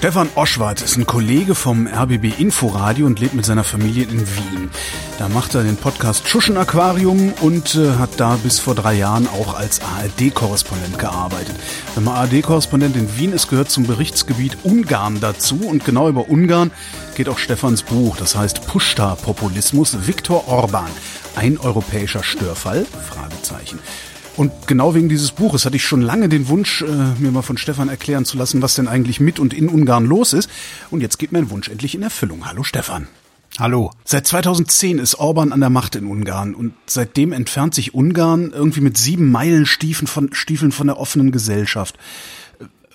Stefan Oschwart ist ein Kollege vom RBB Inforadio und lebt mit seiner Familie in Wien. Da macht er den Podcast Schuschen Aquarium und äh, hat da bis vor drei Jahren auch als ARD-Korrespondent gearbeitet. Wenn man ARD-Korrespondent in Wien ist, gehört zum Berichtsgebiet Ungarn dazu und genau über Ungarn geht auch Stefans Buch, das heißt Pushta-Populismus, Viktor Orban, ein europäischer Störfall? Fragezeichen. Und genau wegen dieses Buches hatte ich schon lange den Wunsch, äh, mir mal von Stefan erklären zu lassen, was denn eigentlich mit und in Ungarn los ist. Und jetzt geht mein Wunsch endlich in Erfüllung. Hallo Stefan. Hallo. Seit 2010 ist Orban an der Macht in Ungarn und seitdem entfernt sich Ungarn irgendwie mit sieben Meilenstiefeln von, Stiefeln von der offenen Gesellschaft.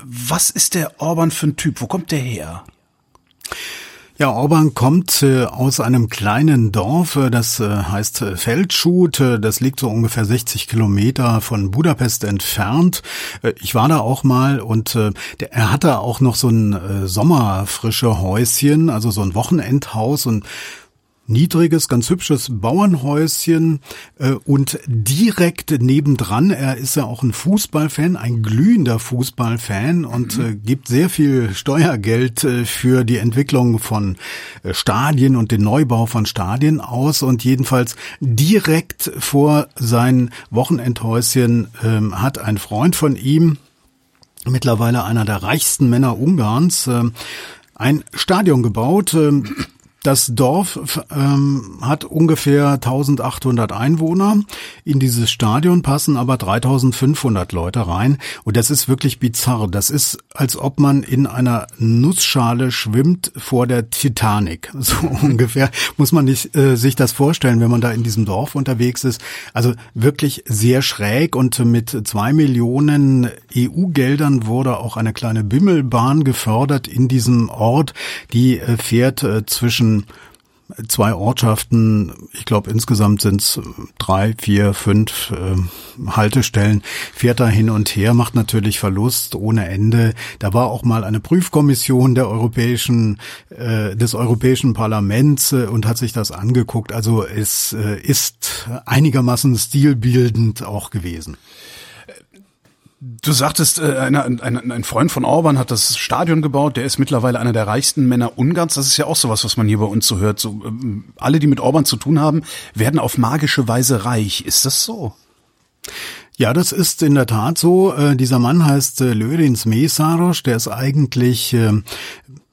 Was ist der Orban für ein Typ? Wo kommt der her? Ja, Orban kommt äh, aus einem kleinen Dorf, äh, das äh, heißt Feldschut. Das liegt so ungefähr 60 Kilometer von Budapest entfernt. Ich war da auch mal und er hatte auch noch so ein sommerfrische Häuschen, also so ein Wochenendhaus und niedriges, ganz hübsches Bauernhäuschen äh, und direkt nebendran, er ist ja auch ein Fußballfan, ein glühender Fußballfan und mhm. äh, gibt sehr viel Steuergeld äh, für die Entwicklung von äh, Stadien und den Neubau von Stadien aus und jedenfalls direkt vor sein Wochenendhäuschen ähm, hat ein Freund von ihm, mittlerweile einer der reichsten Männer Ungarns, äh, ein Stadion gebaut, äh, das Dorf ähm, hat ungefähr 1800 Einwohner. In dieses Stadion passen aber 3500 Leute rein. Und das ist wirklich bizarr. Das ist, als ob man in einer Nussschale schwimmt vor der Titanic. So ungefähr muss man nicht, äh, sich das vorstellen, wenn man da in diesem Dorf unterwegs ist. Also wirklich sehr schräg und mit zwei Millionen EU-Geldern wurde auch eine kleine Bimmelbahn gefördert in diesem Ort. Die äh, fährt äh, zwischen zwei Ortschaften, ich glaube insgesamt sind es drei, vier, fünf äh, Haltestellen, fährt da hin und her, macht natürlich Verlust ohne Ende. Da war auch mal eine Prüfkommission der europäischen, äh, des Europäischen Parlaments äh, und hat sich das angeguckt. Also es äh, ist einigermaßen stilbildend auch gewesen. Du sagtest, äh, ein, ein, ein Freund von Orban hat das Stadion gebaut, der ist mittlerweile einer der reichsten Männer Ungarns. Das ist ja auch sowas, was man hier bei uns so hört. So, ähm, alle, die mit Orban zu tun haben, werden auf magische Weise reich. Ist das so? Ja, das ist in der Tat so. Äh, dieser Mann heißt äh, Lörins Mesaros, der ist eigentlich äh,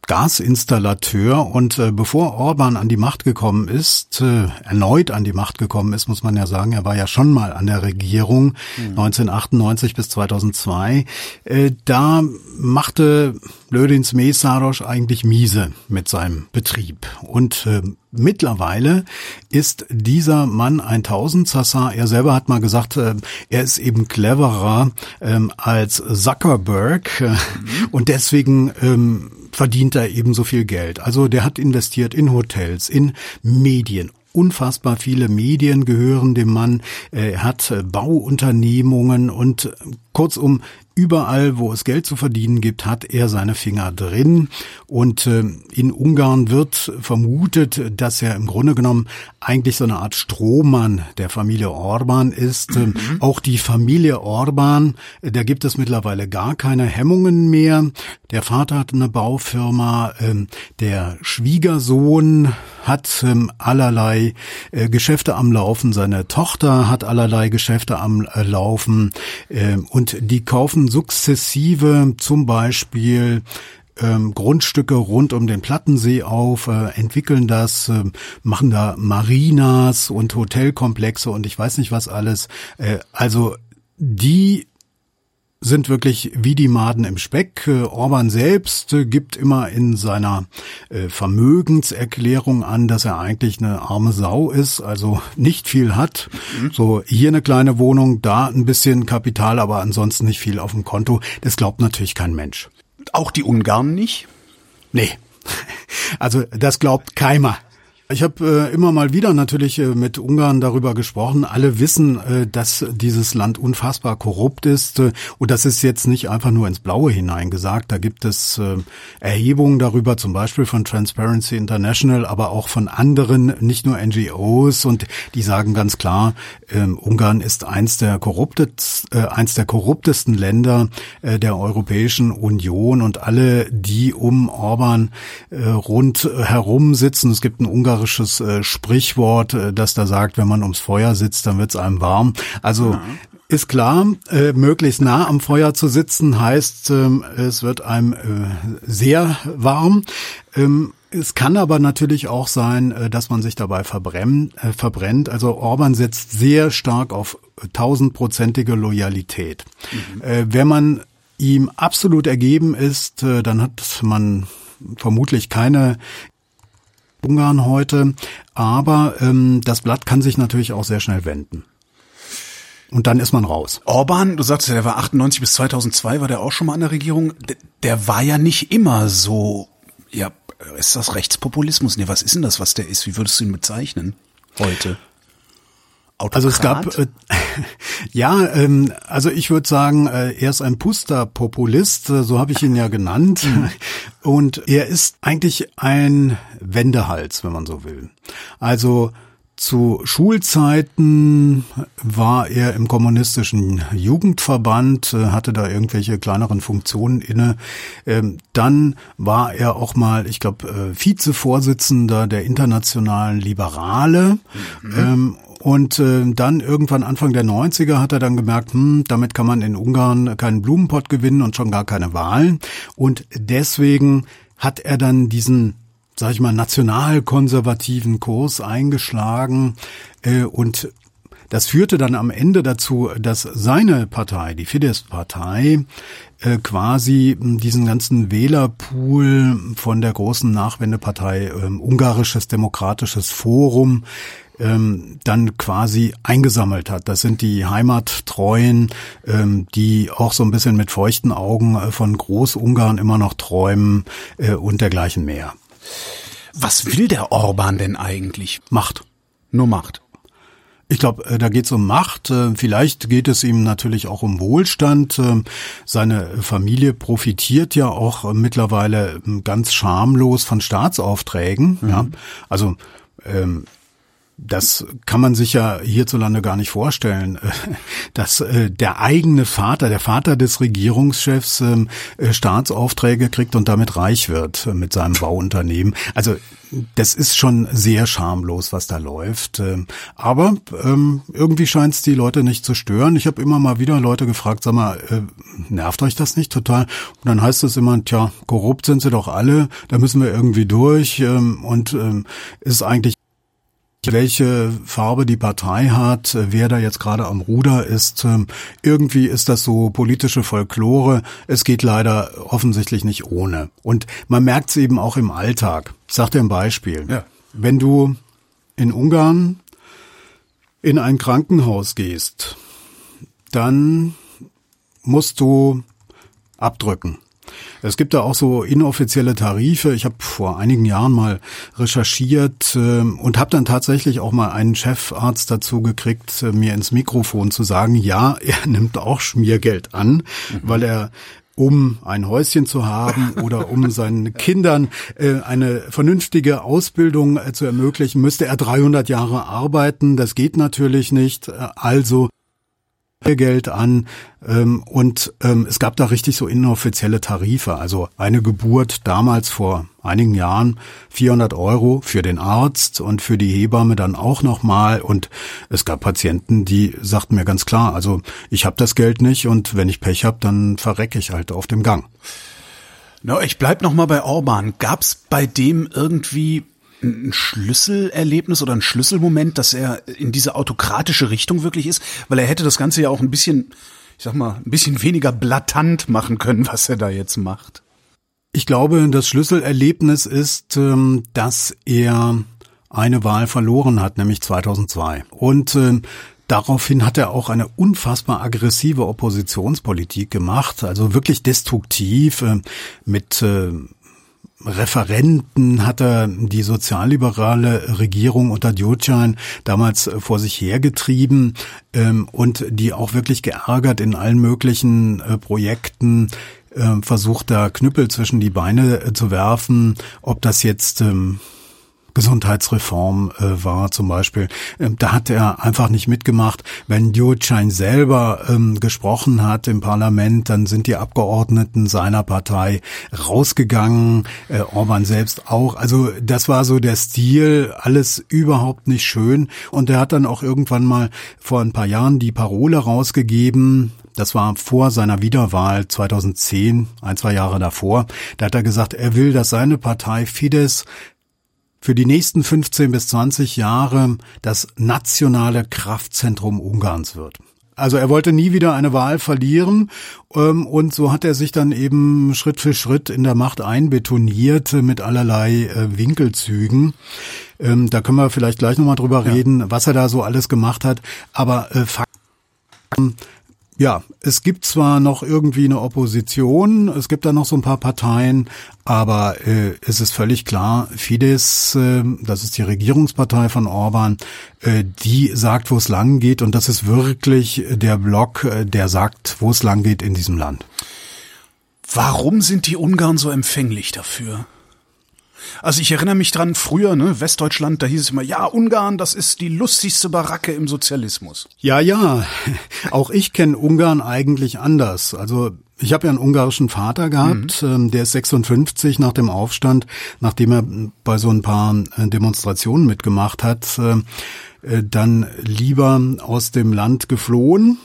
Gasinstallateur und äh, bevor Orban an die Macht gekommen ist, äh, erneut an die Macht gekommen ist, muss man ja sagen, er war ja schon mal an der Regierung mhm. 1998 bis 2002, äh, da machte Lödins Mesarosch eigentlich miese mit seinem Betrieb und äh, Mittlerweile ist dieser Mann ein Tausendsassa. Er selber hat mal gesagt, äh, er ist eben cleverer ähm, als Zuckerberg äh, mhm. und deswegen ähm, verdient er eben so viel Geld. Also der hat investiert in Hotels, in Medien unfassbar viele Medien gehören dem Mann. Er hat äh, Bauunternehmungen und äh, kurzum Überall, wo es Geld zu verdienen gibt, hat er seine Finger drin. Und äh, in Ungarn wird vermutet, dass er im Grunde genommen eigentlich so eine Art Strohmann der Familie Orban ist. Mhm. Auch die Familie Orban, da gibt es mittlerweile gar keine Hemmungen mehr. Der Vater hat eine Baufirma, äh, der Schwiegersohn hat ähm, allerlei äh, Geschäfte am Laufen, seine Tochter hat allerlei Geschäfte am äh, Laufen und die kaufen kaufen sukzessive zum Beispiel ähm, Grundstücke rund um den Plattensee auf, äh, entwickeln das, äh, machen da Marinas und Hotelkomplexe und ich weiß nicht was alles. Äh, also die sind wirklich wie die Maden im Speck. Äh, Orban selbst äh, gibt immer in seiner äh, Vermögenserklärung an, dass er eigentlich eine arme Sau ist, also nicht viel hat. Mhm. So hier eine kleine Wohnung, da ein bisschen Kapital, aber ansonsten nicht viel auf dem Konto. Das glaubt natürlich kein Mensch. Auch die Ungarn nicht? Nee. Also das glaubt keiner. Ich habe äh, immer mal wieder natürlich äh, mit Ungarn darüber gesprochen. Alle wissen, äh, dass dieses Land unfassbar korrupt ist. Äh, und das ist jetzt nicht einfach nur ins Blaue hineingesagt. Da gibt es äh, Erhebungen darüber, zum Beispiel von Transparency International, aber auch von anderen, nicht nur NGOs. Und die sagen ganz klar, äh, Ungarn ist eins der, korruptet, äh, eins der korruptesten Länder äh, der Europäischen Union. Und alle, die um Orban äh, rund herum sitzen, es gibt ein Ungar ungarisches äh, Sprichwort, äh, das da sagt, wenn man ums Feuer sitzt, dann wird's einem warm. Also ja. ist klar, äh, möglichst nah am Feuer zu sitzen heißt, ähm, es wird einem äh, sehr warm. Ähm, es kann aber natürlich auch sein, äh, dass man sich dabei verbrennt. Äh, verbrennt. Also Orban setzt sehr stark auf tausendprozentige Loyalität. Mhm. Äh, wenn man ihm absolut ergeben ist, dann hat man vermutlich keine Ungarn heute. Aber ähm, das Blatt kann sich natürlich auch sehr schnell wenden. Und dann ist man raus. Orban, du sagst ja, der war 98 bis 2002, war der auch schon mal an der Regierung. Der, der war ja nicht immer so, ja, ist das Rechtspopulismus? Nee, was ist denn das, was der ist? Wie würdest du ihn bezeichnen heute? Autokrat? Also es gab äh, ja, ähm, also ich würde sagen, äh, er ist ein Puster-Populist, äh, so habe ich ihn ja genannt. Mhm. Und er ist eigentlich ein Wendehals, wenn man so will. Also zu Schulzeiten war er im kommunistischen Jugendverband, äh, hatte da irgendwelche kleineren Funktionen inne. Ähm, dann war er auch mal, ich glaube, äh, Vizevorsitzender der internationalen Liberale. Mhm. Ähm, und äh, dann irgendwann Anfang der 90er hat er dann gemerkt, hm, damit kann man in Ungarn keinen Blumenpott gewinnen und schon gar keine Wahlen. Und deswegen hat er dann diesen sag ich mal, nationalkonservativen Kurs eingeschlagen äh, und das führte dann am Ende dazu, dass seine Partei, die Fidesz-Partei, äh, quasi diesen ganzen Wählerpool von der großen Nachwendepartei äh, Ungarisches Demokratisches Forum ähm, dann quasi eingesammelt hat. Das sind die Heimattreuen, ähm, die auch so ein bisschen mit feuchten Augen äh, von Großungarn immer noch träumen äh, und dergleichen mehr. Was will der Orban denn eigentlich? Macht. Nur Macht. Ich glaube, äh, da geht es um Macht. Äh, vielleicht geht es ihm natürlich auch um Wohlstand. Äh, seine Familie profitiert ja auch mittlerweile ähm, ganz schamlos von Staatsaufträgen. Mhm. Ja, also ähm, das kann man sich ja hierzulande gar nicht vorstellen, dass äh, der eigene Vater, der Vater des Regierungschefs ähm, äh, Staatsaufträge kriegt und damit reich wird äh, mit seinem Bauunternehmen. Also das ist schon sehr schamlos, was da läuft. Ähm, aber ähm, irgendwie scheint es die Leute nicht zu stören. Ich habe immer mal wieder Leute gefragt, sag mal, nervt euch das nicht total? Und dann heißt es immer, tja, korrupt sind sie doch alle, da müssen wir irgendwie durch und ist eigentlich welche Farbe die Partei hat, wer da jetzt gerade am Ruder ist. Ähm, irgendwie ist das so politische Folklore. Es geht leider offensichtlich nicht ohne. Und man merkt es eben auch im Alltag. Ich sag dir ein Beispiel. Ja. Wenn du in Ungarn in ein Krankenhaus gehst, dann musst du abdrücken. Es gibt da auch so inoffizielle Tarife. Ich habe vor einigen Jahren mal recherchiert äh, und habe dann tatsächlich auch mal einen Chefarzt dazu gekriegt, äh, mir ins Mikrofon zu sagen, ja, er nimmt auch Schmiergeld an, mhm. weil er um ein Häuschen zu haben oder um seinen Kindern äh, eine vernünftige Ausbildung äh, zu ermöglichen, müsste er 300 Jahre arbeiten. Das geht natürlich nicht. Äh, also Geld an ähm, und ähm, es gab da richtig so inoffizielle Tarife. Also eine Geburt damals vor einigen Jahren 400 Euro für den Arzt und für die Hebamme dann auch nochmal. Und es gab Patienten, die sagten mir ganz klar, also ich habe das Geld nicht und wenn ich Pech habe, dann verrecke ich halt auf dem Gang. No, ich bleib noch mal bei Orban. Gab's bei dem irgendwie ein Schlüsselerlebnis oder ein Schlüsselmoment, dass er in diese autokratische Richtung wirklich ist? Weil er hätte das Ganze ja auch ein bisschen, ich sag mal, ein bisschen weniger blatant machen können, was er da jetzt macht. Ich glaube, das Schlüsselerlebnis ist, ähm, dass er eine Wahl verloren hat, nämlich 2002. Und ähm, Daraufhin hat er auch eine unfassbar aggressive Oppositionspolitik gemacht, also wirklich destruktiv äh, mit Referenten hat er die sozialliberale Regierung unter Djotjan damals vor sich hergetrieben ähm, und die auch wirklich geärgert in allen möglichen äh, Projekten äh, versucht, da Knüppel zwischen die Beine äh, zu werfen, ob das jetzt ähm, Gesundheitsreform äh, war zum Beispiel. Ähm, da hat er einfach nicht mitgemacht. Wenn Djurczain selber ähm, gesprochen hat im Parlament, dann sind die Abgeordneten seiner Partei rausgegangen, äh, Orban selbst auch. Also das war so der Stil, alles überhaupt nicht schön. Und er hat dann auch irgendwann mal vor ein paar Jahren die Parole rausgegeben, das war vor seiner Wiederwahl 2010, ein, zwei Jahre davor. Da hat er gesagt, er will, dass seine Partei Fidesz für die nächsten 15 bis 20 Jahre das nationale Kraftzentrum Ungarns wird. Also er wollte nie wieder eine Wahl verlieren ähm, und so hat er sich dann eben Schritt für Schritt in der Macht einbetoniert mit allerlei äh, Winkelzügen. Ähm, da können wir vielleicht gleich nochmal drüber ja. reden, was er da so alles gemacht hat. Aber äh, Fakten ja, es gibt zwar noch irgendwie eine Opposition, es gibt da noch so ein paar Parteien, aber äh, es ist völlig klar, Fidesz, äh, das ist die Regierungspartei von Orban, äh, die sagt, wo es lang geht und das ist wirklich der Block, äh, der sagt, wo es lang geht in diesem Land. Warum sind die Ungarn so empfänglich dafür? Also ich erinnere mich dran, früher, ne, Westdeutschland, da hieß es immer, ja, Ungarn, das ist die lustigste Baracke im Sozialismus. Ja, ja. Auch ich kenne Ungarn eigentlich anders. Also ich habe ja einen ungarischen Vater gehabt, mhm. Ähm, der ist 56 nach dem Aufstand, nachdem er bei so ein paar äh, Demonstrationen mitgemacht hat, äh, äh, dann lieber aus dem Land geflohen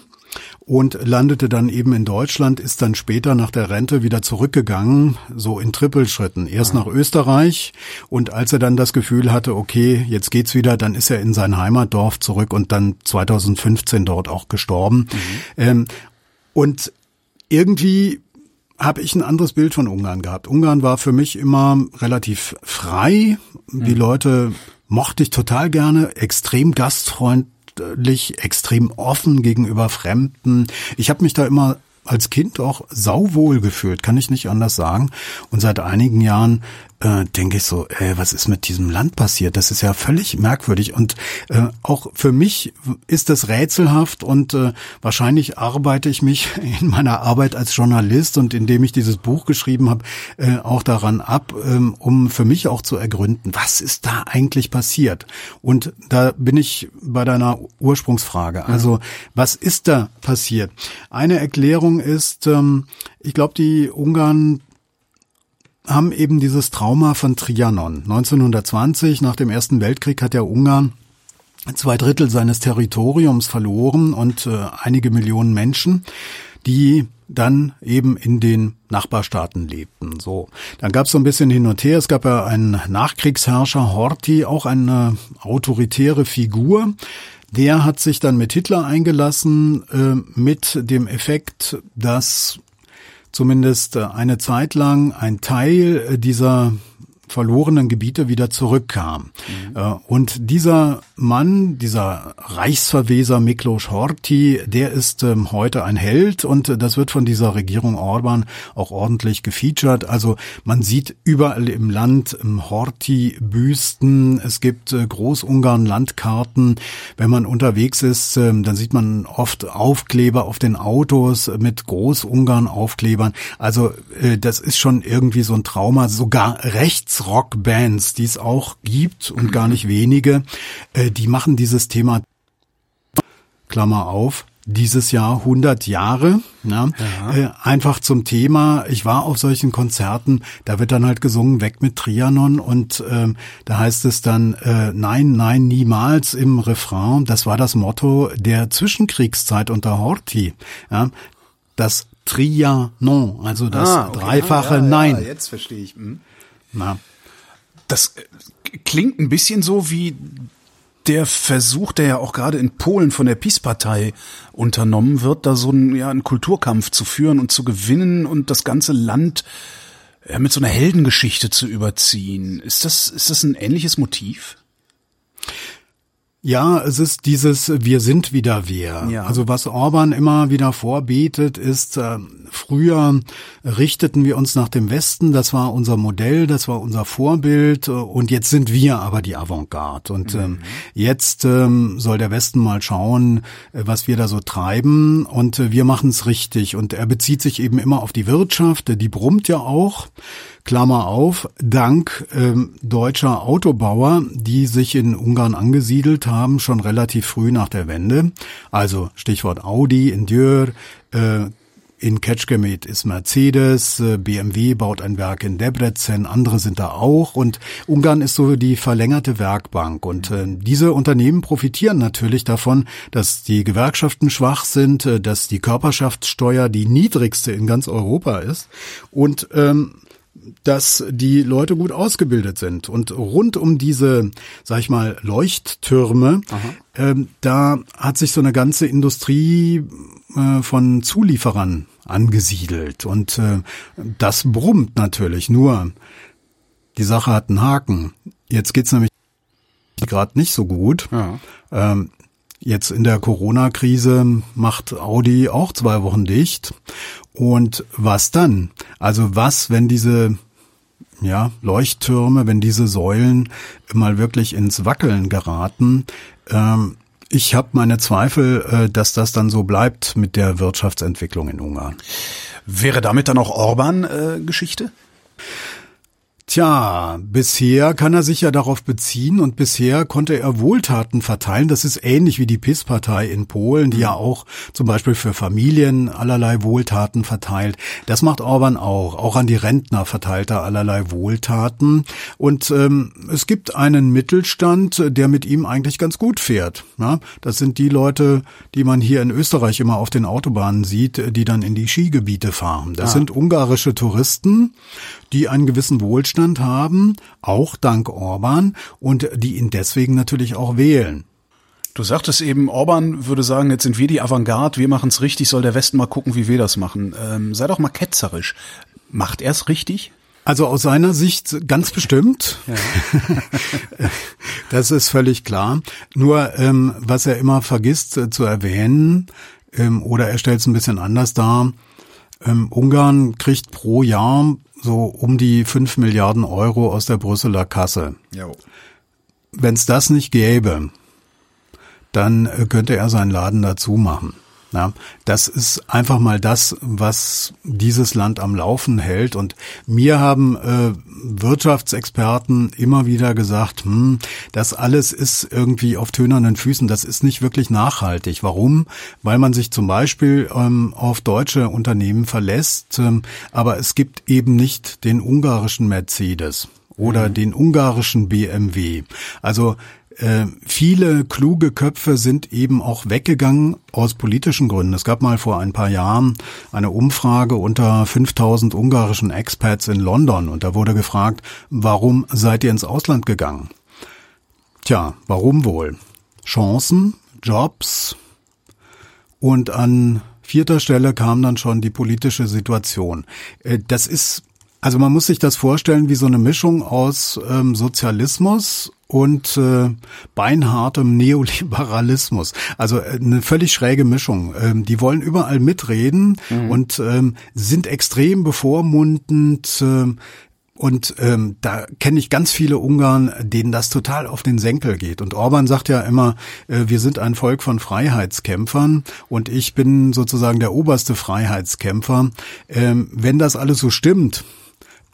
und landete dann eben in Deutschland, ist dann später nach der Rente wieder zurückgegangen, so in Trippelschritten. Erst nach Österreich und als er dann das Gefühl hatte, okay, jetzt geht's wieder, dann ist er in sein Heimatdorf zurück und dann 2015 dort auch gestorben. Mhm. Ähm, und irgendwie habe ich ein anderes Bild von Ungarn gehabt. Ungarn war für mich immer relativ frei. Die mhm. Leute mochte ich total gerne, extrem gastfreundlich freundlich, extrem offen gegenüber Fremden. Ich habe mich da immer als Kind auch sauwohl gefühlt, kann ich nicht anders sagen. Und seit einigen Jahren äh, denke ich so, äh, was ist mit diesem Land passiert? Das ist ja völlig merkwürdig. Und äh, auch für mich ist das rätselhaft und äh, wahrscheinlich arbeite ich mich in meiner Arbeit als Journalist und indem ich dieses Buch geschrieben habe, äh, auch daran ab, äh, um für mich auch zu ergründen, was ist da eigentlich passiert? Und da bin ich bei deiner Ursprungsfrage. Also, was ist da passiert? Eine Erklärung ist, ähm, ich glaube, die Ungarn haben eben dieses Trauma von Trianon. 1920, nach dem Ersten Weltkrieg, hat der Ungarn zwei Drittel seines Territoriums verloren und äh, einige Millionen Menschen, die dann eben in den Nachbarstaaten lebten. So, dann gab es so ein bisschen hin und her. Es gab ja einen Nachkriegsherrscher Horthy, auch eine autoritäre Figur. Der hat sich dann mit Hitler eingelassen, äh, mit dem Effekt, dass zumindest äh, eine Zeit lang ein Teil äh, dieser verlorenen Gebiete wieder zurückkam. Mhm. Und dieser Mann, dieser Reichsverweser Miklos Horthy, der ist ähm, heute ein Held und das wird von dieser Regierung Orban auch ordentlich gefeatured. Also man sieht überall im Land ähm, Horthy-Büsten, es gibt äh, Großungarn-Landkarten. Wenn man unterwegs ist, ähm, dann sieht man oft Aufkleber auf den Autos mit Großungarn-Aufklebern. Also äh, das ist schon irgendwie so ein Trauma, sogar rechts Rockbands, die es auch gibt und gar nicht wenige, äh, die machen dieses Thema Klammer auf, dieses Jahr 100 Jahre, ja, ja. Äh, einfach zum Thema. Ich war auf solchen Konzerten, da wird dann halt gesungen, weg mit Trianon und ähm, da heißt es dann, äh, nein, nein, niemals im Refrain. Das war das Motto der Zwischenkriegszeit unter Horthy. Ja, das Trianon, also das ah, okay. dreifache ja, Nein. Ja, jetzt verstehe ich. Hm. Na. Das äh, klingt ein bisschen so wie der Versuch, der ja auch gerade in Polen von der PiS-Partei unternommen wird, da so einen, ja, einen Kulturkampf zu führen und zu gewinnen und das ganze Land ja, mit so einer Heldengeschichte zu überziehen. Ist das, ist das ein ähnliches Motiv? Ja, es ist dieses Wir sind wieder wir. Ja. Also was Orban immer wieder vorbetet, ist, äh, früher richteten wir uns nach dem Westen, das war unser Modell, das war unser Vorbild äh, und jetzt sind wir aber die Avantgarde. Und ähm, mhm. jetzt ähm, soll der Westen mal schauen, äh, was wir da so treiben und äh, wir machen es richtig. Und er bezieht sich eben immer auf die Wirtschaft, die brummt ja auch. Klammer auf, dank ähm, deutscher Autobauer, die sich in Ungarn angesiedelt haben, schon relativ früh nach der Wende. Also Stichwort Audi, Endure, äh, in Ketschgemet ist Mercedes, äh, BMW baut ein Werk in Debrecen, andere sind da auch. Und Ungarn ist so die verlängerte Werkbank. Und äh, diese Unternehmen profitieren natürlich davon, dass die Gewerkschaften schwach sind, äh, dass die Körperschaftssteuer die niedrigste in ganz Europa ist. Und ähm, dass die Leute gut ausgebildet sind. Und rund um diese, sag ich mal, Leuchttürme, ähm, da hat sich so eine ganze Industrie äh, von Zulieferern angesiedelt. Und äh, das brummt natürlich. Nur die Sache hat einen Haken. Jetzt geht's nämlich gerade nicht so gut. Ja. Ähm, Jetzt in der Corona-Krise macht Audi auch zwei Wochen dicht. Und was dann? Also was, wenn diese ja, Leuchttürme, wenn diese Säulen mal wirklich ins Wackeln geraten? Ähm, ich habe meine Zweifel, äh, dass das dann so bleibt mit der Wirtschaftsentwicklung in Ungarn. Wäre damit dann auch Orban äh, Geschichte? Tja, bisher kann er sich ja darauf beziehen und bisher konnte er Wohltaten verteilen. Das ist ähnlich wie die PIS-Partei in Polen, die ja auch zum Beispiel für Familien allerlei Wohltaten verteilt. Das macht Orban auch. Auch an die Rentner verteilt er allerlei Wohltaten. Und ähm, es gibt einen Mittelstand, der mit ihm eigentlich ganz gut fährt. Ja, das sind die Leute, die man hier in Österreich immer auf den Autobahnen sieht, die dann in die Skigebiete fahren. Das ah. sind ungarische Touristen, die einen gewissen Wohlstand haben, auch dank Orban, und die ihn deswegen natürlich auch wählen. Du sagtest eben, Orban würde sagen, jetzt sind wir die Avantgarde, wir machen es richtig, soll der Westen mal gucken, wie wir das machen. Ähm, sei doch mal ketzerisch. Macht er es richtig? Also aus seiner Sicht ganz bestimmt. Ja. das ist völlig klar. Nur ähm, was er immer vergisst äh, zu erwähnen, ähm, oder er stellt es ein bisschen anders dar, ähm, Ungarn kriegt pro Jahr so um die fünf Milliarden Euro aus der Brüsseler Kasse. Wenn es das nicht gäbe, dann äh, könnte er seinen Laden dazu machen. Ja, das ist einfach mal das, was dieses Land am Laufen hält. Und mir haben äh, Wirtschaftsexperten immer wieder gesagt, hm, das alles ist irgendwie auf tönernen Füßen. Das ist nicht wirklich nachhaltig. Warum? Weil man sich zum Beispiel ähm, auf deutsche Unternehmen verlässt, ähm, aber es gibt eben nicht den ungarischen Mercedes oder mhm. den ungarischen BMW. Also äh, viele kluge Köpfe sind eben auch weggegangen aus politischen Gründen. Es gab mal vor ein paar Jahren eine Umfrage unter 5000 ungarischen Expats in London und da wurde gefragt, warum seid ihr ins Ausland gegangen? Tja, warum wohl? Chancen, Jobs und an vierter Stelle kam dann schon die politische Situation. Äh, das ist also man muss sich das vorstellen wie so eine Mischung aus ähm, Sozialismus und äh, beinhartem Neoliberalismus. Also äh, eine völlig schräge Mischung. Ähm, die wollen überall mitreden mhm. und ähm, sind extrem bevormundend. Äh, und ähm, da kenne ich ganz viele Ungarn, denen das total auf den Senkel geht. Und Orban sagt ja immer, äh, wir sind ein Volk von Freiheitskämpfern und ich bin sozusagen der oberste Freiheitskämpfer. Ähm, wenn das alles so stimmt,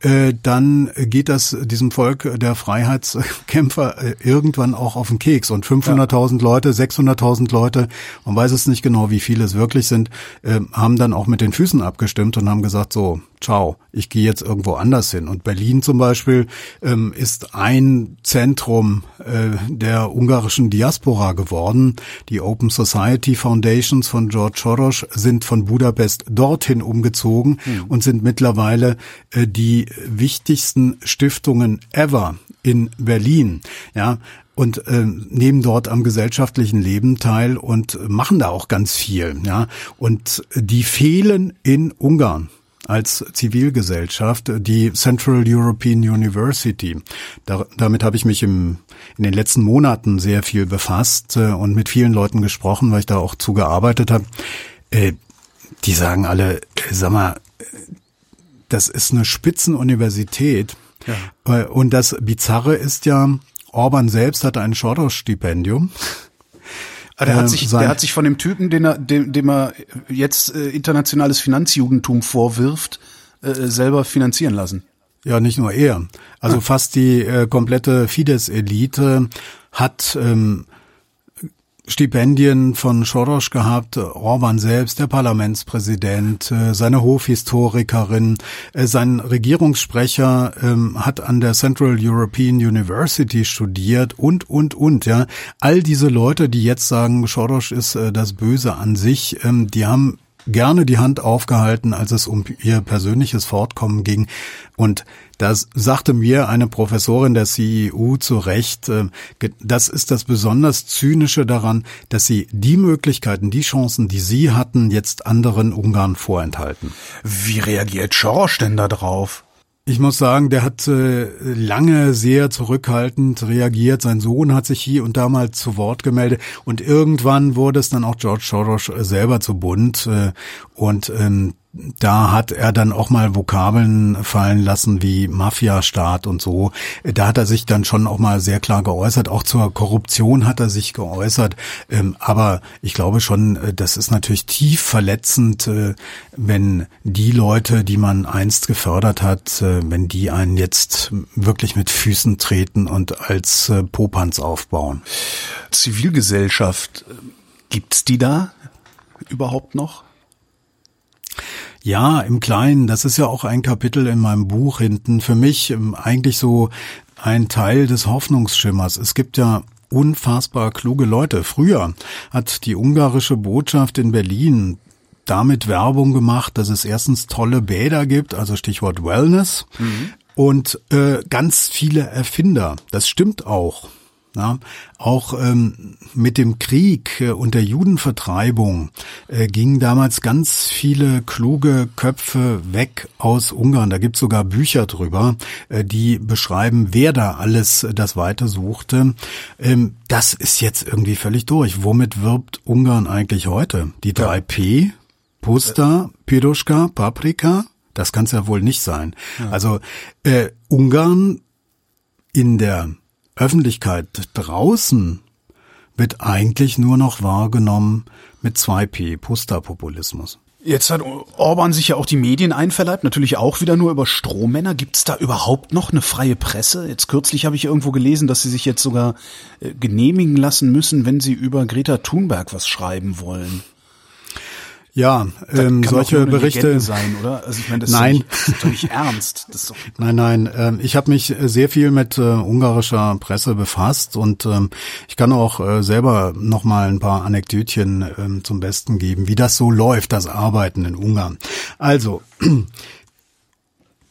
äh, dann geht das diesem Volk der Freiheitskämpfer äh, irgendwann auch auf den Keks. Und 500.000 ja. Leute, 600.000 Leute, man weiß es nicht genau, wie viele es wirklich sind, äh, haben dann auch mit den Füßen abgestimmt und haben gesagt, so, ciao, ich gehe jetzt irgendwo anders hin. Und Berlin zum Beispiel ähm, ist ein Zentrum äh, der ungarischen Diaspora geworden. Die Open Society Foundations von George Soros sind von Budapest dorthin umgezogen mhm. und sind mittlerweile äh, die wichtigsten Stiftungen ever in Berlin. Ja, und äh, nehmen dort am gesellschaftlichen Leben teil und machen da auch ganz viel. Ja, und die fehlen in Ungarn. als Zivilgesellschaft, die Central European University. Da, damit habe ich mich im, in den letzten Monaten sehr viel befasst äh, und mit vielen Leuten gesprochen, weil ich da auch zugearbeitet habe. Äh, die sagen alle, sag mal, das ist eine Spitzenuniversität. Ja. Äh, und das Bizarre ist ja, Orban selbst hatte ein Soros-Stipendium. Ah, der hat, sich, der hat sich von dem Typen, den er, dem, dem er jetzt äh, internationales Finanzjugendtum vorwirft, äh, selber finanzieren lassen. Ja, nicht nur er. Also ah. fast die äh, komplette Fidesz-Elite hat ähm, Stipendien von Soros gehabt, Orban selbst, der Parlamentspräsident, äh, seine Hofhistorikerin, äh, sein Regierungssprecher ähm, hat an der Central European University studiert und, und, und, ja. All diese Leute, die jetzt sagen, Soros ist äh, das Böse an sich, ähm, die haben gerne die Hand aufgehalten, als es um ihr persönliches Fortkommen ging. Und das sagte mir eine Professorin der CEU zu Recht, äh, das ist das besonders Zynische daran, dass sie die Möglichkeiten, die Chancen, die sie hatten, jetzt anderen Ungarn vorenthalten. Wie reagiert Schorsch denn da drauf? Ich muss sagen, der hat äh, lange sehr zurückhaltend reagiert. Sein Sohn hat sich hier und da mal zu Wort gemeldet und irgendwann wurde es dann auch George Soros selber zu bunt äh, und ähm, da hat er dann auch mal Vokabeln fallen lassen wie Mafia-Staat und so. Da hat er sich dann schon auch mal sehr klar geäußert. Auch zur Korruption hat er sich geäußert. Ähm, aber ich glaube schon, äh, das ist natürlich tief verletzend, äh, wenn die Leute, die man einst gefördert hat, äh, wenn die einen jetzt wirklich mit Füßen treten und als Popanz aufbauen. Zivilgesellschaft, gibt's die da überhaupt noch? Ja, im Kleinen. Das ist ja auch ein Kapitel in meinem Buch hinten. Für mich ähm, eigentlich so ein Teil des Hoffnungsschimmers. Es gibt ja unfassbar kluge Leute. Früher hat die ungarische Botschaft in Berlin damit Werbung gemacht, dass es erstens tolle Bäder gibt, also Stichwort Wellness, mhm. und äh, ganz viele Erfinder. Das stimmt auch. Ja, auch ähm, mit dem Krieg äh, und der Judenvertreibung äh, gingen damals ganz viele kluge Köpfe weg aus Ungarn. Da gibt's sogar Bücher drüber, äh, die beschreiben, wer da alles äh, das Weite suchte. Ähm, das ist jetzt irgendwie völlig durch. Womit wirbt Ungarn eigentlich heute? Die 3P, Pusta, Piroschka, Paprika? Das kann's ja wohl nicht sein. Ja. Also äh, Ungarn in der Öffentlichkeit draußen wird eigentlich nur noch wahrgenommen mit 2P, Pusterpopulismus. Jetzt hat Orban sich ja auch die Medien einverleibt, natürlich auch wieder nur über Strohmänner. Gibt es da überhaupt noch eine freie Presse? Jetzt kürzlich habe ich irgendwo gelesen, dass sie sich jetzt sogar äh, genehmigen lassen müssen, wenn sie über Greta Thunberg was schreiben wollen. Ja, ähm, solche Berichte sein, oder? Also ich meine, das nein. ist doch nicht, ernst. Doch nein, nein. Ähm, ich habe mich sehr viel mit äh, ungarischer Presse befasst und ähm, ich kann auch äh, selber noch mal ein paar Anekdötchen ähm, zum Besten geben, wie das so läuft, das Arbeiten in Ungarn. Also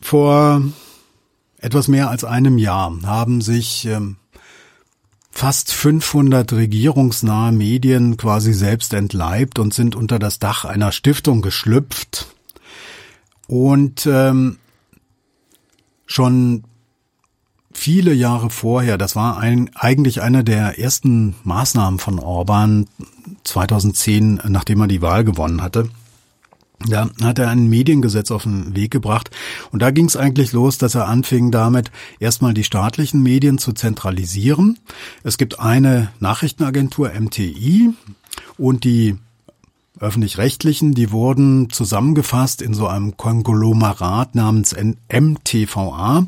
vor etwas mehr als einem Jahr haben sich ähm, fast 500 regierungsnahe Medien quasi selbst entleibt und sind unter das Dach einer Stiftung geschlüpft. Und ähm, schon viele Jahre vorher, das war ein, eigentlich eine der ersten Maßnahmen von Orban 2010, nachdem er die Wahl gewonnen hatte, da hat er ein Mediengesetz auf den Weg gebracht. Und da ging es eigentlich los, dass er anfing damit, erstmal die staatlichen Medien zu zentralisieren. Es gibt eine Nachrichtenagentur MTI und die öffentlich-rechtlichen, die wurden zusammengefasst in so einem Konglomerat namens MTVA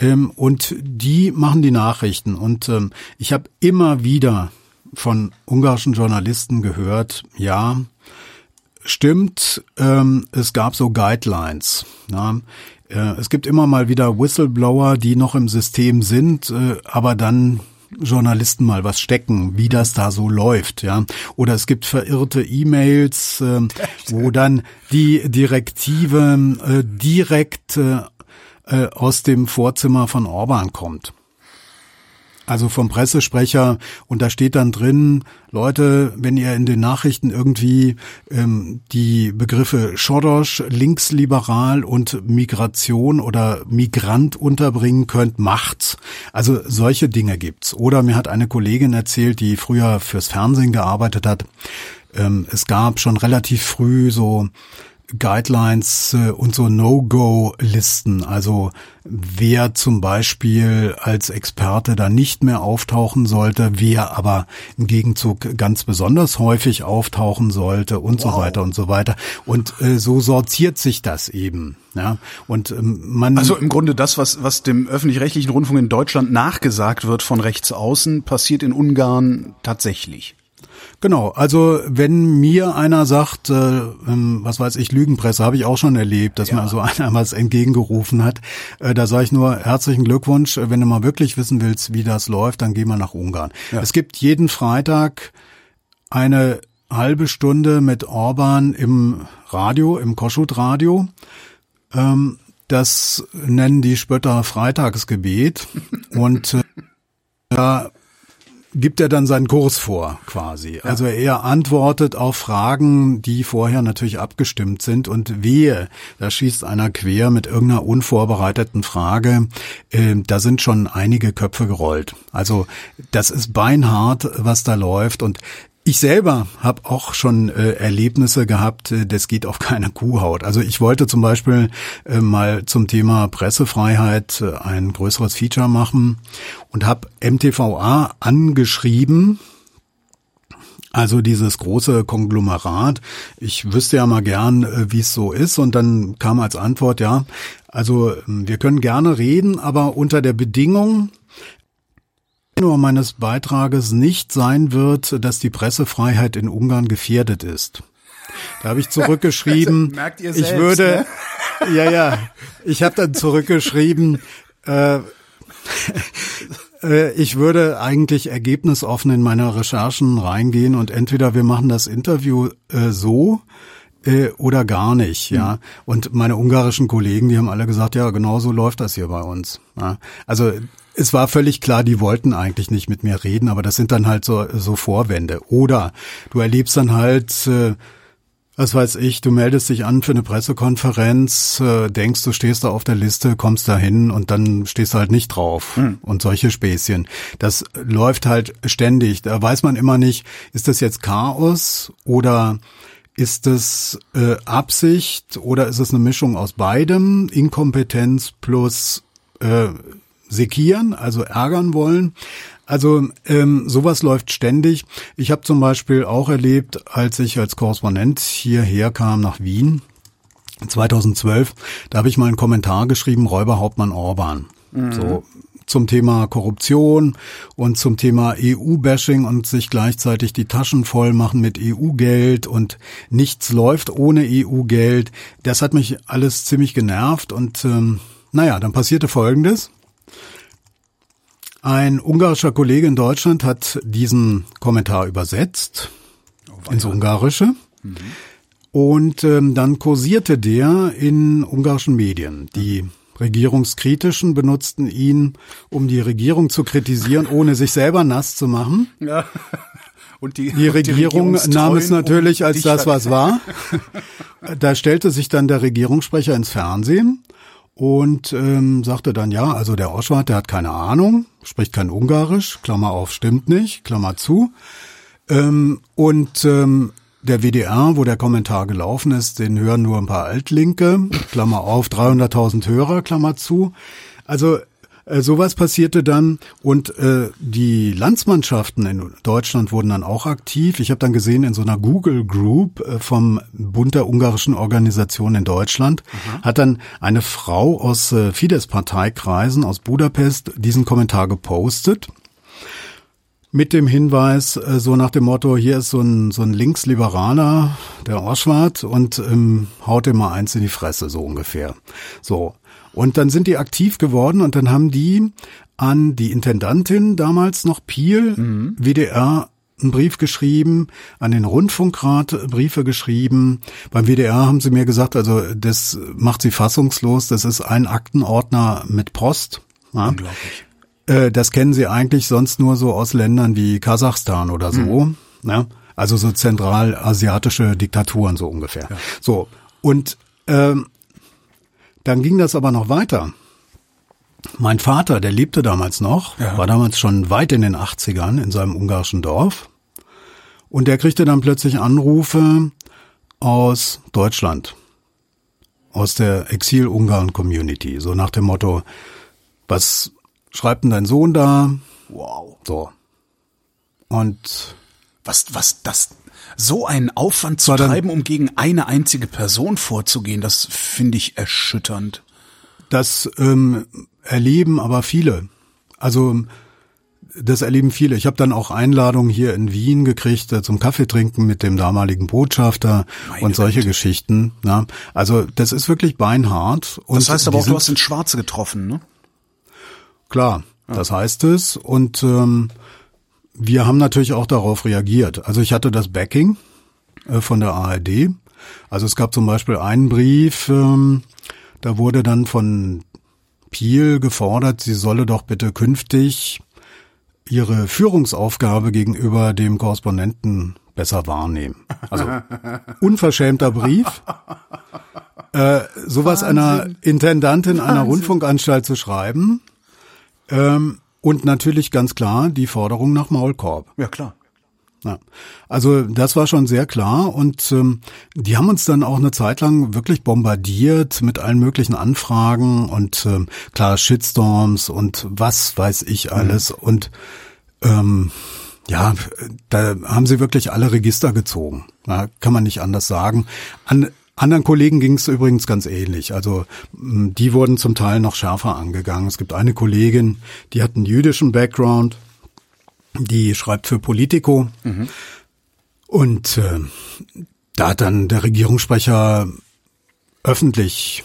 mhm. und die machen die Nachrichten. Und ähm, ich habe immer wieder von ungarischen Journalisten gehört, ja, Stimmt, ähm, es gab so Guidelines. Ja. Äh, es gibt immer mal wieder Whistleblower, die noch im System sind, äh, aber dann Journalisten mal was stecken, wie das da so läuft, ja. Oder es gibt verirrte E-Mails, äh, wo dann die Direktive äh, direkt äh, äh, aus dem Vorzimmer von Orban kommt. Also vom Pressesprecher und da steht dann drin, Leute, wenn ihr in den Nachrichten irgendwie ähm, die Begriffe Schodosch, linksliberal und Migration oder Migrant unterbringen könnt, macht's. Also solche Dinge gibt's. Oder mir hat eine Kollegin erzählt, die früher fürs Fernsehen gearbeitet hat, ähm, es gab schon relativ früh so Guidelines äh, und so No-Go-Listen. Also wer zum Beispiel als Experte da nicht mehr auftauchen sollte, wer aber im Gegenzug ganz besonders häufig auftauchen sollte und wow. so weiter und so weiter. Und äh, so sortiert sich das eben. Ja, und ähm, man also im Grunde das, was was dem öffentlich-rechtlichen Rundfunk in Deutschland nachgesagt wird von rechts außen, passiert in Ungarn tatsächlich. Genau, also wenn mir einer sagt, äh, ähm, was weiß ich, Lügenpresse, habe ich auch schon erlebt, dass ja. mir also einer was entgegengerufen hat. Äh, da sage ich nur herzlichen Glückwunsch. Wenn du mal wirklich wissen willst, wie das läuft, dann geh mal nach Ungarn. Ja. Es gibt jeden Freitag eine halbe Stunde mit Orban im Radio, im Koschut-Radio. Ähm, das nennen die Spötter Freitagsgebet. Und äh, da gibt er dann seinen Kurs vor, quasi. Also er antwortet auf Fragen, die vorher natürlich abgestimmt sind und wehe, da schießt einer quer mit irgendeiner unvorbereiteten Frage. Äh, da sind schon einige Köpfe gerollt. Also das ist beinhart, was da läuft und ich selber habe auch schon äh, Erlebnisse gehabt, äh, das geht auf keine Kuhhaut. Also ich wollte zum Beispiel äh, mal zum Thema Pressefreiheit äh, ein größeres Feature machen und habe MTVA angeschrieben, also dieses große Konglomerat. Ich wüsste ja mal gern, äh, wie es so ist. Und dann kam als Antwort, ja, also ähm, wir können gerne reden, aber unter der Bedingung, nur meines Beitrages nicht sein wird, dass die Pressefreiheit in Ungarn gefährdet ist. Da habe ich zurückgeschrieben, Merkt ihr selbst, ich würde, ne? ja, ja, ich habe dann zurückgeschrieben, äh, äh, ich würde eigentlich ergebnisoffen in meine Recherchen reingehen und entweder wir machen das Interview äh, so, äh, oder gar nicht, ja. Mhm. Und meine ungarischen Kollegen, die haben alle gesagt, ja, genau so läuft das hier bei uns. Ja? Also es war völlig klar, die wollten eigentlich nicht mit mir reden, aber das sind dann halt so, so Vorwände. Oder du erlebst dann halt, äh, was weiß ich, du meldest dich an für eine Pressekonferenz, äh, denkst, du stehst da auf der Liste, kommst da hin und dann stehst du halt nicht drauf. Hm. Und solche Späßchen. Das läuft halt ständig. Da weiß man immer nicht, ist das jetzt Chaos oder ist es äh, Absicht oder ist es eine Mischung aus beidem? Inkompetenz plus äh, sekieren, also ärgern wollen. Also ähm, sowas läuft ständig. Ich habe zum Beispiel auch erlebt, als ich als Korrespondent hierher kam nach Wien 2012, da habe ich mal einen Kommentar geschrieben, Räuberhauptmann Orban. Mhm. So zum Thema Korruption und zum Thema EU-Bashing und sich gleichzeitig die Taschen voll machen mit EU-Geld und nichts läuft ohne EU-Geld. Das hat mich alles ziemlich genervt und ähm, naja, dann passierte Folgendes. Ein ungarischer Kollege in Deutschland hat diesen Kommentar übersetzt oh, ins Ungarische. Mhm. Und ähm, dann kursierte der in ungarischen Medien. Die Regierungskritischen benutzten ihn, um die Regierung zu kritisieren, ohne sich selber nass zu machen. Ja. Und die, die Regierung die nahm es natürlich als das, was war. da stellte sich dann der Regierungssprecher ins Fernsehen und ähm, sagte dann, ja, also der Oschwart, der hat keine Ahnung, spricht kein Ungarisch, Klammer auf, stimmt nicht, Klammer zu. Ähm, und ähm, der WDR, wo der Kommentar gelaufen ist, den hören nur ein paar Altlinke, Klammer auf, 300.000 Hörer, Klammer zu. Also äh, sowas passierte dann und äh, die Landsmannschaften in Deutschland wurden dann auch aktiv. Ich habe dann gesehen in so einer Google Group äh, vom Bund der ungarischen Organisationen in Deutschland Aha. hat dann eine Frau aus äh, Fidesz-Parteikreisen aus Budapest diesen Kommentar gepostet mit dem Hinweis, äh, so nach dem Motto, hier ist so ein, so ein Linksliberaler, der Oschwart, und ähm, haut ihm mal eins in die Fresse, so ungefähr. So. Und dann sind die aktiv geworden und dann haben die an die Intendantin damals noch Piel, mhm. WDR, einen Brief geschrieben, an den Rundfunkrat Briefe geschrieben. Beim WDR haben sie mir gesagt, also das macht sie fassungslos, das ist ein Aktenordner mit Post. Ja. Unglaublich. Äh, das kennen Sie eigentlich sonst nur so aus Ländern wie Kasachstan oder so. Mhm. Ne? Also so zentralasiatische Diktaturen so ungefähr. Ja. So, und ähm, dann ging das aber noch weiter. Mein Vater, der lebte damals noch, ja. war damals schon weit in den 80ern in seinem ungarischen Dorf. Und der kriegte dann plötzlich Anrufe aus Deutschland, aus der Exil-Ungarn-Community, so nach dem Motto, was schreibt denn dein Sohn da? Wow. So. Und was, was, das, so einen Aufwand zu treiben, um gegen eine einzige Person vorzugehen, das finde ich erschütternd. Das ähm, erleben aber viele. Also das erleben viele. Ich habe dann auch Einladungen hier in Wien gekriegt äh, zum Kaffeetrinken mit dem damaligen Botschafter Meine und solche Welt. Geschichten. Ja. Also das ist wirklich beinhart. Und das heißt aber auch, du hast den Schwarze getroffen, ne? Klar, ja. das heißt es. Und ähm, wir haben natürlich auch darauf reagiert. Also ich hatte das Backing äh, von der ARD. Also es gab zum Beispiel einen Brief, ähm, da wurde dann von Piel gefordert, sie solle doch bitte künftig ihre Führungsaufgabe gegenüber dem Korrespondenten besser wahrnehmen. Also unverschämter Brief. Äh, sowas Wahnsinn. einer Intendantin Wahnsinn. einer Rundfunkanstalt zu schreiben. Ähm, und natürlich ganz klar die Forderung nach Maulkorb. Ja, klar. Ja. Also das war schon sehr klar und ähm, die haben uns dann auch eine Zeit lang wirklich bombardiert mit allen möglichen Anfragen und ähm, klar Shitstorms und was weiß ich alles mhm. und ähm, ja, da haben sie wirklich alle Register gezogen. Ja, kann man nicht anders sagen. An, anderen Kollegen ging es übrigens ganz ähnlich. Also die wurden zum Teil noch schärfer angegangen. Es gibt eine Kollegin, die hat einen jüdischen Background, die schreibt für Politico. Mhm. Und äh, da hat dann der Regierungssprecher öffentlich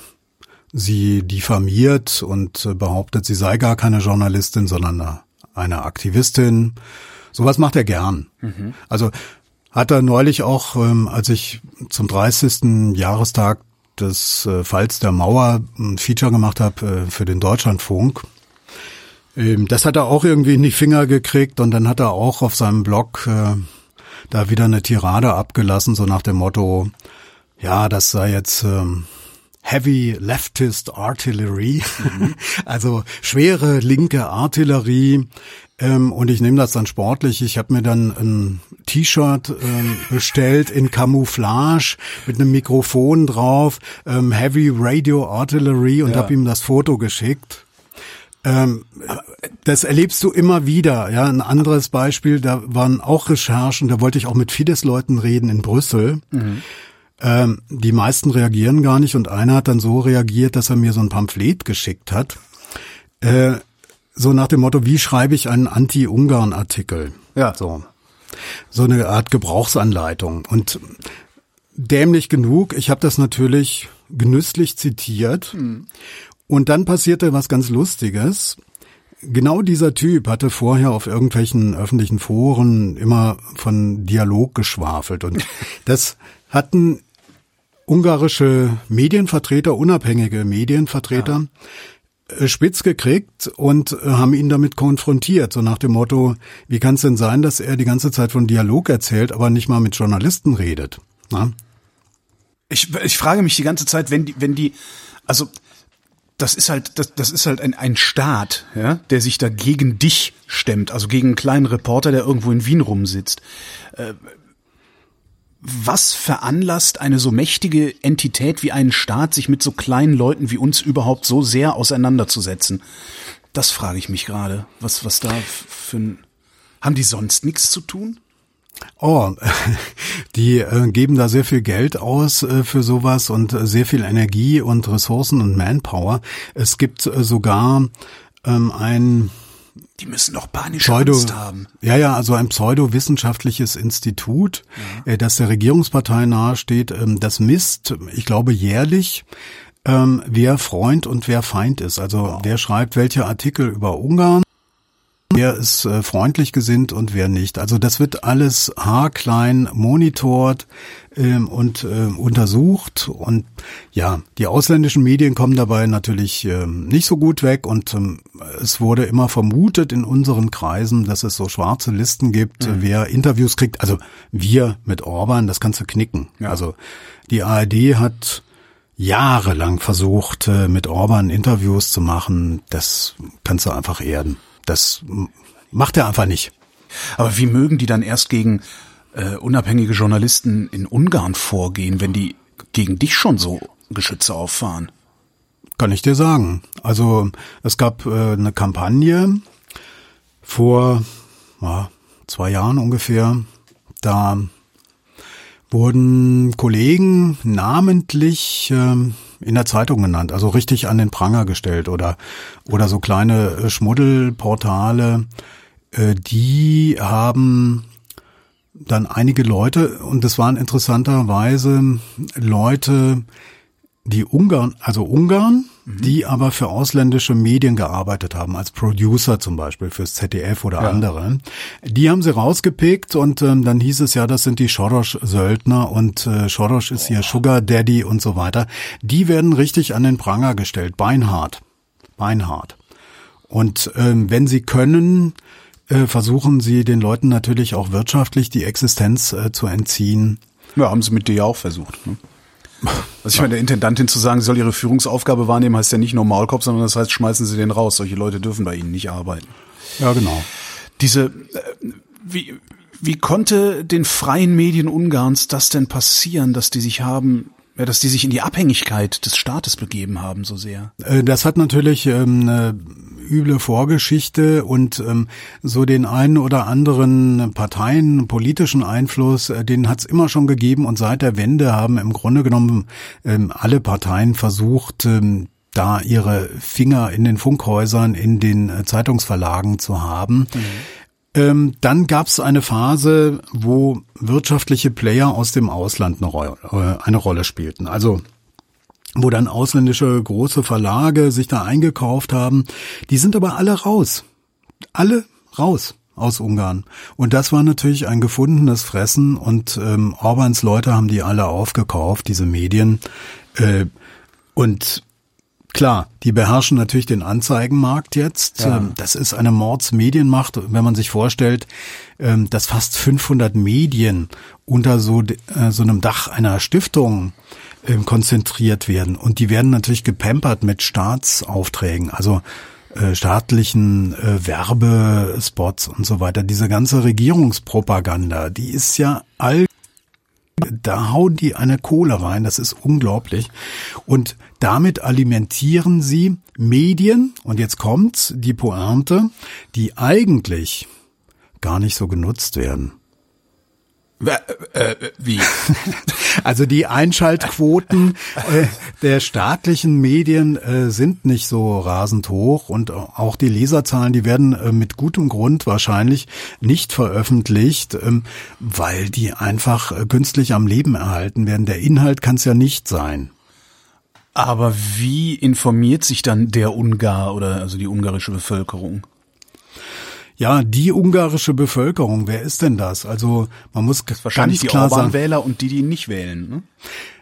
sie diffamiert und äh, behauptet, sie sei gar keine Journalistin, sondern eine Aktivistin. Sowas macht er gern. Mhm. Also hat er neulich auch, ähm, als ich zum 30. Jahrestag des äh, Falls der Mauer ein Feature gemacht habe äh, für den Deutschlandfunk. Ähm, das hat er auch irgendwie in die Finger gekriegt und dann hat er auch auf seinem Blog äh, da wieder eine Tirade abgelassen, so nach dem Motto, ja, das sei jetzt ähm, Heavy Leftist Artillery, mhm. also schwere linke Artillerie. Ähm, und ich nehme das dann sportlich. Ich habe mir dann ein T-Shirt ähm, bestellt in Camouflage mit einem Mikrofon drauf, ähm, Heavy Radio Artillery und ja. habe ihm das Foto geschickt. Ähm, das erlebst du immer wieder. Ja, ein anderes Beispiel, da waren auch Recherchen, da wollte ich auch mit Fidesz-Leuten reden in Brüssel. Mhm. Ähm, die meisten reagieren gar nicht und einer hat dann so reagiert, dass er mir so ein Pamphlet geschickt hat. Äh, so nach dem Motto, wie schreibe ich einen Anti-Ungarn-Artikel? Ja. So. So eine Art Gebrauchsanleitung. Und dämlich genug, ich habe das natürlich genüsslich zitiert. Mhm. Und dann passierte was ganz Lustiges. Genau dieser Typ hatte vorher auf irgendwelchen öffentlichen Foren immer von Dialog geschwafelt. Und das hatten ungarische Medienvertreter, unabhängige Medienvertreter, ja. Äh, spitz gekriegt und äh, haben ihn damit konfrontiert, so nach dem Motto, wie kann es denn sein, dass er die ganze Zeit von Dialog erzählt, aber nicht mal mit Journalisten redet? Na? Ich, ich frage mich die ganze Zeit, wenn die, wenn die, also das ist halt, das, das ist halt ein, ein Staat, ja, der sich da gegen dich stemmt, also gegen einen kleinen Reporter, der irgendwo in Wien rumsitzt. Äh, was veranlasst eine so mächtige Entität wie einen Staat, sich mit so kleinen Leuten wie uns überhaupt so sehr auseinanderzusetzen? Das frage ich mich gerade. Was, was da für ein, haben die sonst nichts zu tun? Oh, die äh, geben da sehr viel Geld aus äh, für sowas und äh, sehr viel Energie und Ressourcen und Manpower. Es gibt sogar ähm, ein die müssen doch panische Pseudo, Angst haben. Ja, ja, also ein pseudowissenschaftliches Institut, ja. äh, das der Regierungspartei nahesteht, ähm, das misst, ich glaube, jährlich, ähm, wer Freund und wer Feind ist. Also wow. wer schreibt welche Artikel über Ungarn wer ist äh, freundlich gesinnt und wer nicht. Also das wird alles haarklein monitort ähm, und ähm, untersucht und ja, die ausländischen Medien kommen dabei natürlich ähm, nicht so gut weg und ähm, es wurde immer vermutet in unseren Kreisen, dass es so schwarze Listen gibt, mhm. wer Interviews kriegt. Also wir mit Orban, das kannst du knicken. Ja. Also die ARD hat jahrelang versucht, äh, mit Orban Interviews zu machen. Das kannst du einfach erden. Das macht er einfach nicht. Aber wie mögen die dann erst gegen äh, unabhängige Journalisten in Ungarn vorgehen, wenn die gegen dich schon so Geschütze auffahren? Kann ich dir sagen. Also es gab äh, eine Kampagne vor ja, zwei Jahren ungefähr. Da wurden Kollegen namentlich äh, in der Zeitung genannt, also richtig an den Pranger gestellt oder oder so kleine äh, Schmuddelportale, äh, die haben dann einige Leute, und das waren interessanterweise Leute, die Ungarn, also Ungarn, mhm. die aber für ausländische Medien gearbeitet haben, als Producer zum Beispiel fürs ZDF oder ja. andere. Die haben sie rausgepickt und ähm, dann hieß es ja, das sind die Soros-Söldner und äh, Soros ist hier Sugar Daddy und so weiter. Die werden richtig an den Pranger gestellt, beinhart, beinhart. Und ähm, wenn sie können, äh, versuchen sie den Leuten natürlich auch wirtschaftlich die Existenz äh, zu entziehen. Ja, haben sie mit dir ja auch versucht. Ne? Also ich meine, der Intendantin zu sagen, sie soll ihre Führungsaufgabe wahrnehmen, heißt ja nicht nur Maulkorb, sondern das heißt, schmeißen sie den raus. Solche Leute dürfen bei ihnen nicht arbeiten. Ja, genau. Diese, äh, wie, wie konnte den freien Medien Ungarns das denn passieren, dass die sich haben ja, dass die sich in die Abhängigkeit des Staates begeben haben so sehr. Äh, das hat natürlich ähm, eine üble Vorgeschichte und ähm, so den einen oder anderen Parteien, politischen Einfluss, äh, den hat es immer schon gegeben und seit der Wende haben im Grunde genommen ähm, alle Parteien versucht, ähm, da ihre Finger in den Funkhäusern, in den äh, Zeitungsverlagen zu haben. Mhm. Ähm, dann gab es eine Phase, wo wirtschaftliche Player aus dem Ausland eine, Ro äh, eine Rolle spielten. Also wo dann ausländische große Verlage sich da eingekauft haben. Die sind aber alle raus. Alle raus aus Ungarn. Und das war natürlich ein gefundenes Fressen und ähm, Orbans Leute haben die alle aufgekauft, diese Medien. Äh, und klar, die beherrschen natürlich den Anzeigenmarkt jetzt. Ja. Ähm, das ist eine Mordsmedienmacht, wenn man sich vorstellt, ähm, dass fast 500 Medien unter so, äh, so einem Dach einer Stiftung ähm, konzentriert werden. Und die werden natürlich gepampert mit Staatsaufträgen, also äh, staatlichen äh, Werbespots und so weiter. Diese ganze Regierungspropaganda, die ist ja all da hauen die eine Kohle rein, das ist unglaublich. Und damit alimentieren sie Medien, und jetzt kommt's, die Pointe, die eigentlich gar nicht so genutzt werden. Äh, äh, wie? Also die Einschaltquoten äh, der staatlichen Medien äh, sind nicht so rasend hoch und auch die Leserzahlen, die werden äh, mit gutem Grund wahrscheinlich nicht veröffentlicht, ähm, weil die einfach künstlich am Leben erhalten werden. Der Inhalt kann es ja nicht sein. Aber wie informiert sich dann der Ungar oder also die ungarische Bevölkerung? Ja, die ungarische Bevölkerung, wer ist denn das? Also man muss das wahrscheinlich ganz klar die Orban-Wähler und die, die ihn nicht wählen. Ne?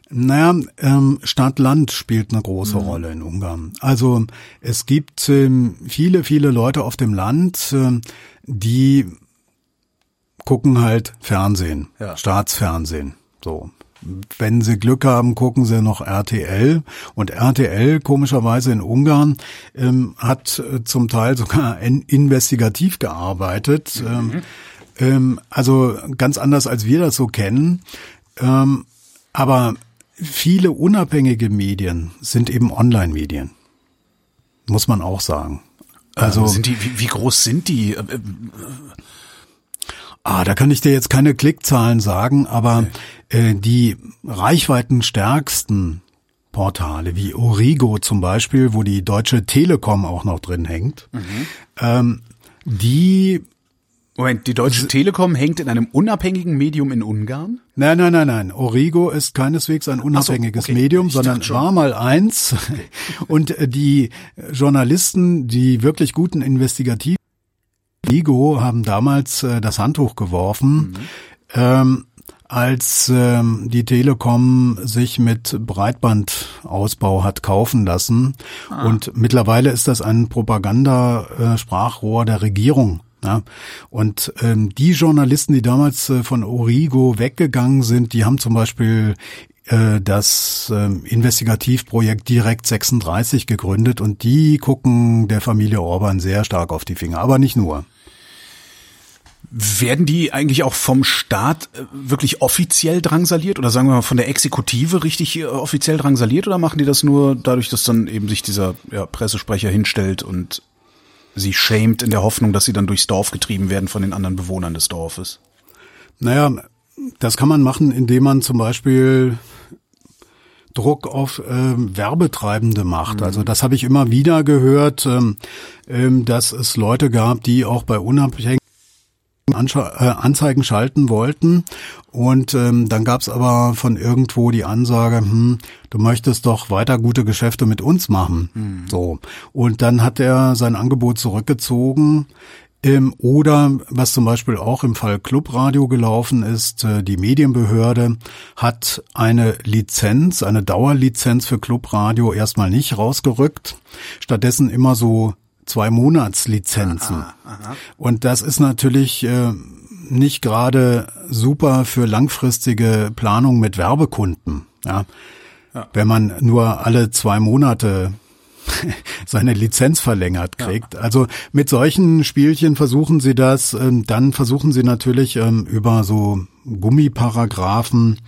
Naja, ähm, Stadt-Land spielt eine große mhm. Rolle in Ungarn. Also es gibt ähm, viele, viele Leute auf dem Land, ähm, die gucken halt Fernsehen, ja. Staatsfernsehen. So wenn sie Glück haben, gucken sie noch RTL. Und RTL, komischerweise in Ungarn, ähm, hat äh, zum Teil sogar in, investigativ gearbeitet. Mhm. Ähm, ähm, also ganz anders, als wir das so kennen. Ähm, aber viele unabhängige Medien sind eben Online-Medien. Muss man auch sagen. Also sind die, wie, wie groß sind die? Ah, da kann ich dir jetzt keine Klickzahlen sagen, aber okay. äh, die reichweitenstärksten Portale wie Origo zum Beispiel, wo die Deutsche Telekom auch noch drin hängt, mhm. ähm, die Moment, die Deutsche Telekom hängt in einem unabhängigen Medium in Ungarn? Nein, nein, nein, nein. Origo ist keineswegs ein unabhängiges so, okay. Medium, sondern war mal eins. Okay. Und äh, die Journalisten, die wirklich guten Investigativ Ligo haben damals äh, das Handtuch geworfen. Mhm. Ähm, als ähm, die Telekom sich mit Breitbandausbau hat kaufen lassen. Ah. Und mittlerweile ist das ein Propagandasprachrohr der Regierung. Ja. Und ähm, die Journalisten, die damals äh, von Origo weggegangen sind, die haben zum Beispiel das äh, Investigativprojekt Direkt 36 gegründet und die gucken der Familie Orban sehr stark auf die Finger, aber nicht nur. Werden die eigentlich auch vom Staat äh, wirklich offiziell drangsaliert oder sagen wir mal von der Exekutive richtig äh, offiziell drangsaliert oder machen die das nur dadurch, dass dann eben sich dieser ja, Pressesprecher hinstellt und sie schämt in der Hoffnung, dass sie dann durchs Dorf getrieben werden von den anderen Bewohnern des Dorfes? Naja, das kann man machen, indem man zum Beispiel Druck auf ähm, Werbetreibende macht. Mhm. Also das habe ich immer wieder gehört, ähm, ähm, dass es Leute gab, die auch bei unabhängigen äh, Anzeigen schalten wollten. Und ähm, dann gab es aber von irgendwo die Ansage, hm, du möchtest doch weiter gute Geschäfte mit uns machen. Mhm. So. Und dann hat er sein Angebot zurückgezogen. Ähm, oder was zum Beispiel auch im Fall Clubradio gelaufen ist, äh, die Medienbehörde hat eine Lizenz, eine Dauerlizenz für Clubradio erstmal nicht rausgerückt. Stattdessen immer so zwei Monatslizenzen. Aha, aha. Und das ist natürlich äh, nicht gerade super für langfristige Planung mit Werbekunden. Ja. ja. Wenn man nur alle zwei Monate seine Lizenz verlängert kriegt. Ja. Also mit solchen Spielchen versuchen sie das, ähm, dann versuchen sie natürlich ähm, über so Gummiparagraphen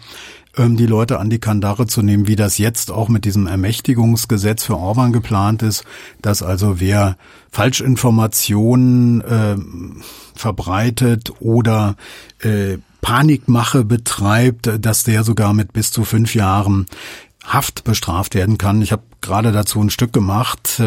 ähm, die Leute an die Kandare zu nehmen, wie das jetzt auch mit diesem Ermächtigungsgesetz für Orban geplant ist, dass also wer Falschinformationen äh, verbreitet oder äh, Panikmache betreibt, dass der sogar mit bis zu fünf Jahren Haft bestraft werden kann. Ich habe gerade dazu ein Stück gemacht.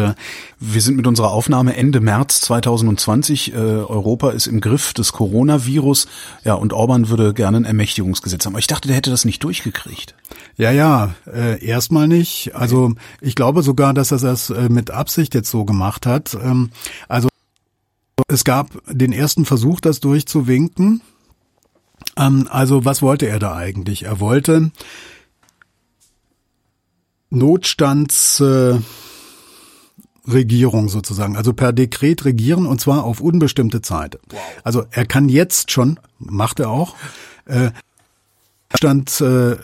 Wir sind mit unserer Aufnahme Ende März 2020. Äh, Europa ist im Griff des Coronavirus. Ja, und Orban würde gerne ein Ermächtigungsgesetz haben. Aber ich dachte, der hätte das nicht durchgekriegt. Ja, ja, äh, erstmal nicht. Also ich glaube sogar, dass er das äh, mit Absicht jetzt so gemacht hat. Ähm, also es gab den ersten Versuch, das durchzuwinken. Ähm, also was wollte er da eigentlich? Er wollte Notstandsregierung äh, sozusagen, also per Dekret regieren und zwar auf unbestimmte Zeit. Wow. Also er kann jetzt schon, macht er auch, äh, Stand äh,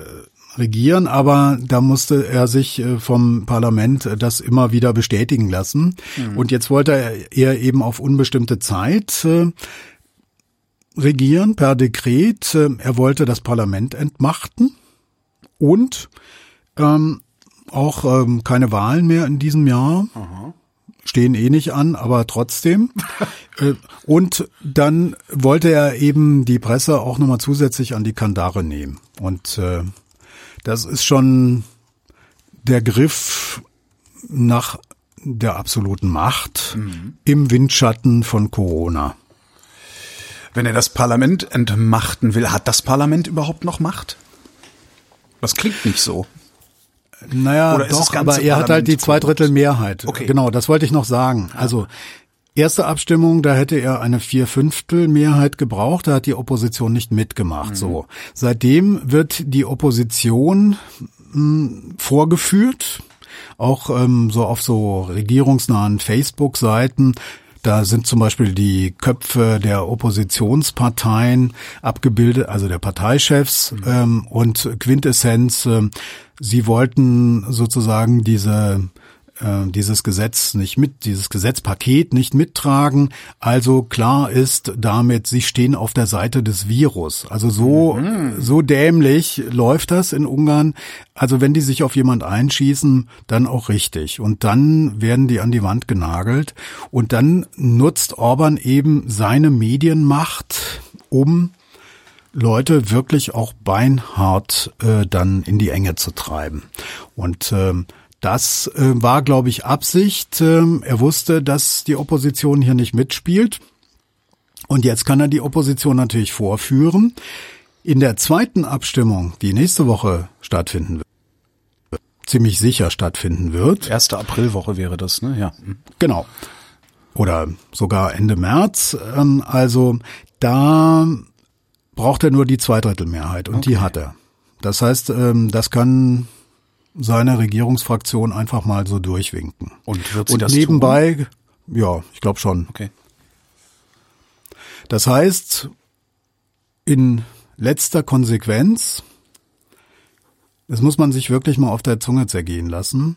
regieren, aber da musste er sich äh, vom Parlament das immer wieder bestätigen lassen. Mhm. Und jetzt wollte er, er eben auf unbestimmte Zeit äh, regieren per Dekret. Äh, er wollte das Parlament entmachten und ähm, auch ähm, keine Wahlen mehr in diesem Jahr. Aha. Stehen eh nicht an, aber trotzdem. äh, und dann wollte er eben die Presse auch nochmal zusätzlich an die Kandare nehmen. Und äh, das ist schon der Griff nach der absoluten Macht mhm. im Windschatten von Corona. Wenn er das Parlament entmachten will, hat das Parlament überhaupt noch Macht? Das klingt nicht so. Naja, Oder doch, aber er hat halt die Zweidrittelmehrheit. Okay. Genau, das wollte ich noch sagen. Also erste Abstimmung, da hätte er eine Vierfünftelmehrheit gebraucht, da hat die Opposition nicht mitgemacht. Mhm. So, seitdem wird die Opposition mh, hm, vorgeführt auch ähm, so auf so regierungsnahen Facebook-Seiten da sind zum Beispiel die Köpfe der Oppositionsparteien abgebildet, also der Parteichefs mhm. ähm, und Quintessenz. Äh, sie wollten sozusagen diese äh, dieses Gesetz nicht mit, dieses Gesetzpaket nicht mittragen. Also klar ist damit, sie stehen auf der Seite des Virus. Also so, mhm. so dämlich läuft das in Ungarn. Also wenn die sich auf jemand einschießen, dann auch richtig. Und dann werden die an die Wand genagelt. Und dann nutzt Orban eben seine Medienmacht, um Leute wirklich auch beinhart äh, dann in die Enge zu treiben. Und ähm, das äh, war, glaube ich, Absicht. Ähm, er wusste, dass die Opposition hier nicht mitspielt. Und jetzt kann er die Opposition natürlich vorführen. In der zweiten Abstimmung, die nächste Woche stattfinden wird, ziemlich sicher stattfinden wird. Erste Aprilwoche wäre das, ne? Ja. Genau. oder sogar Ende März. Ähm, also da braucht er nur die Zweidrittelmehrheit und okay. die hat er. Das heißt, ähm, das kann seine Regierungsfraktion einfach mal so durchwinken. Und wird sie und das nebenbei, tun? ja, ich glaube schon. Okay. Das heißt, in letzter Konsequenz, das muss man sich wirklich mal auf der Zunge zergehen lassen,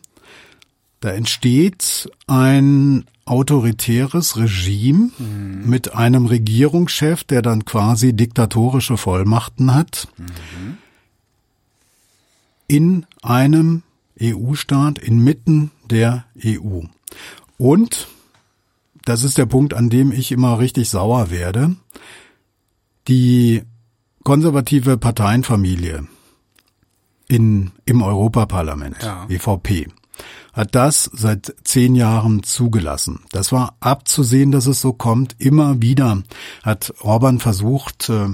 da entsteht ein autoritäres Regime mhm. mit einem Regierungschef, der dann quasi diktatorische Vollmachten hat, mhm. In einem EU-Staat inmitten der EU. Und, das ist der Punkt, an dem ich immer richtig sauer werde, die konservative Parteienfamilie in, im Europaparlament, ja. EVP, hat das seit zehn Jahren zugelassen. Das war abzusehen, dass es so kommt. Immer wieder hat Orban versucht, äh,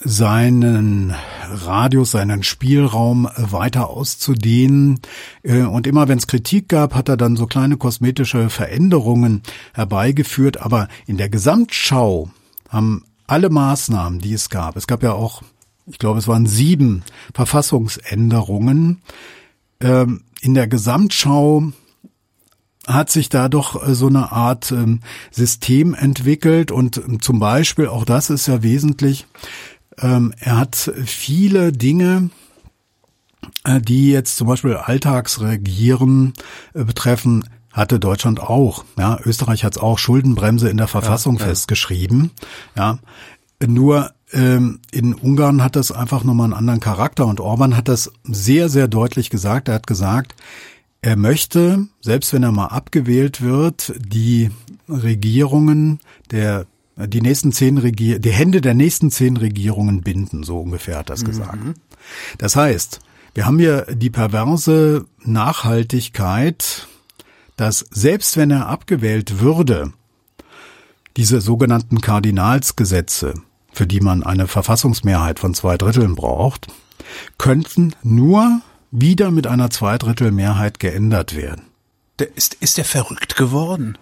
seinen Radius, seinen Spielraum weiter auszudehnen. Äh, und immer wenn es Kritik gab, hat er dann so kleine kosmetische Veränderungen herbeigeführt. Aber in der Gesamtschau haben alle Maßnahmen, die es gab, es gab ja auch, ich glaube, es waren sieben Verfassungsänderungen, ähm, in der Gesamtschau hat sich da doch äh, so eine Art ähm, System entwickelt und ähm, zum Beispiel, auch das ist ja wesentlich, ähm, er hat viele Dinge, äh, die jetzt zum Beispiel Alltagsregieren äh, betreffen, hatte Deutschland auch. Ja, Österreich hat es auch Schuldenbremse in der Verfassung ja, festgeschrieben. Ja, nur ähm, in Ungarn hat das einfach nochmal einen anderen Charakter und Orban hat das sehr, sehr deutlich gesagt. Er hat gesagt, er möchte, selbst wenn er mal abgewählt wird, die Regierungen der die nächsten zehn Regier die Hände der nächsten zehn Regierungen binden, so ungefähr hat das gesagt. Mhm. Das heißt, wir haben hier die perverse Nachhaltigkeit, dass selbst wenn er abgewählt würde, diese sogenannten Kardinalsgesetze, für die man eine Verfassungsmehrheit von zwei Dritteln braucht, könnten nur wieder mit einer Zweidrittelmehrheit geändert werden. Der ist, ist der verrückt geworden?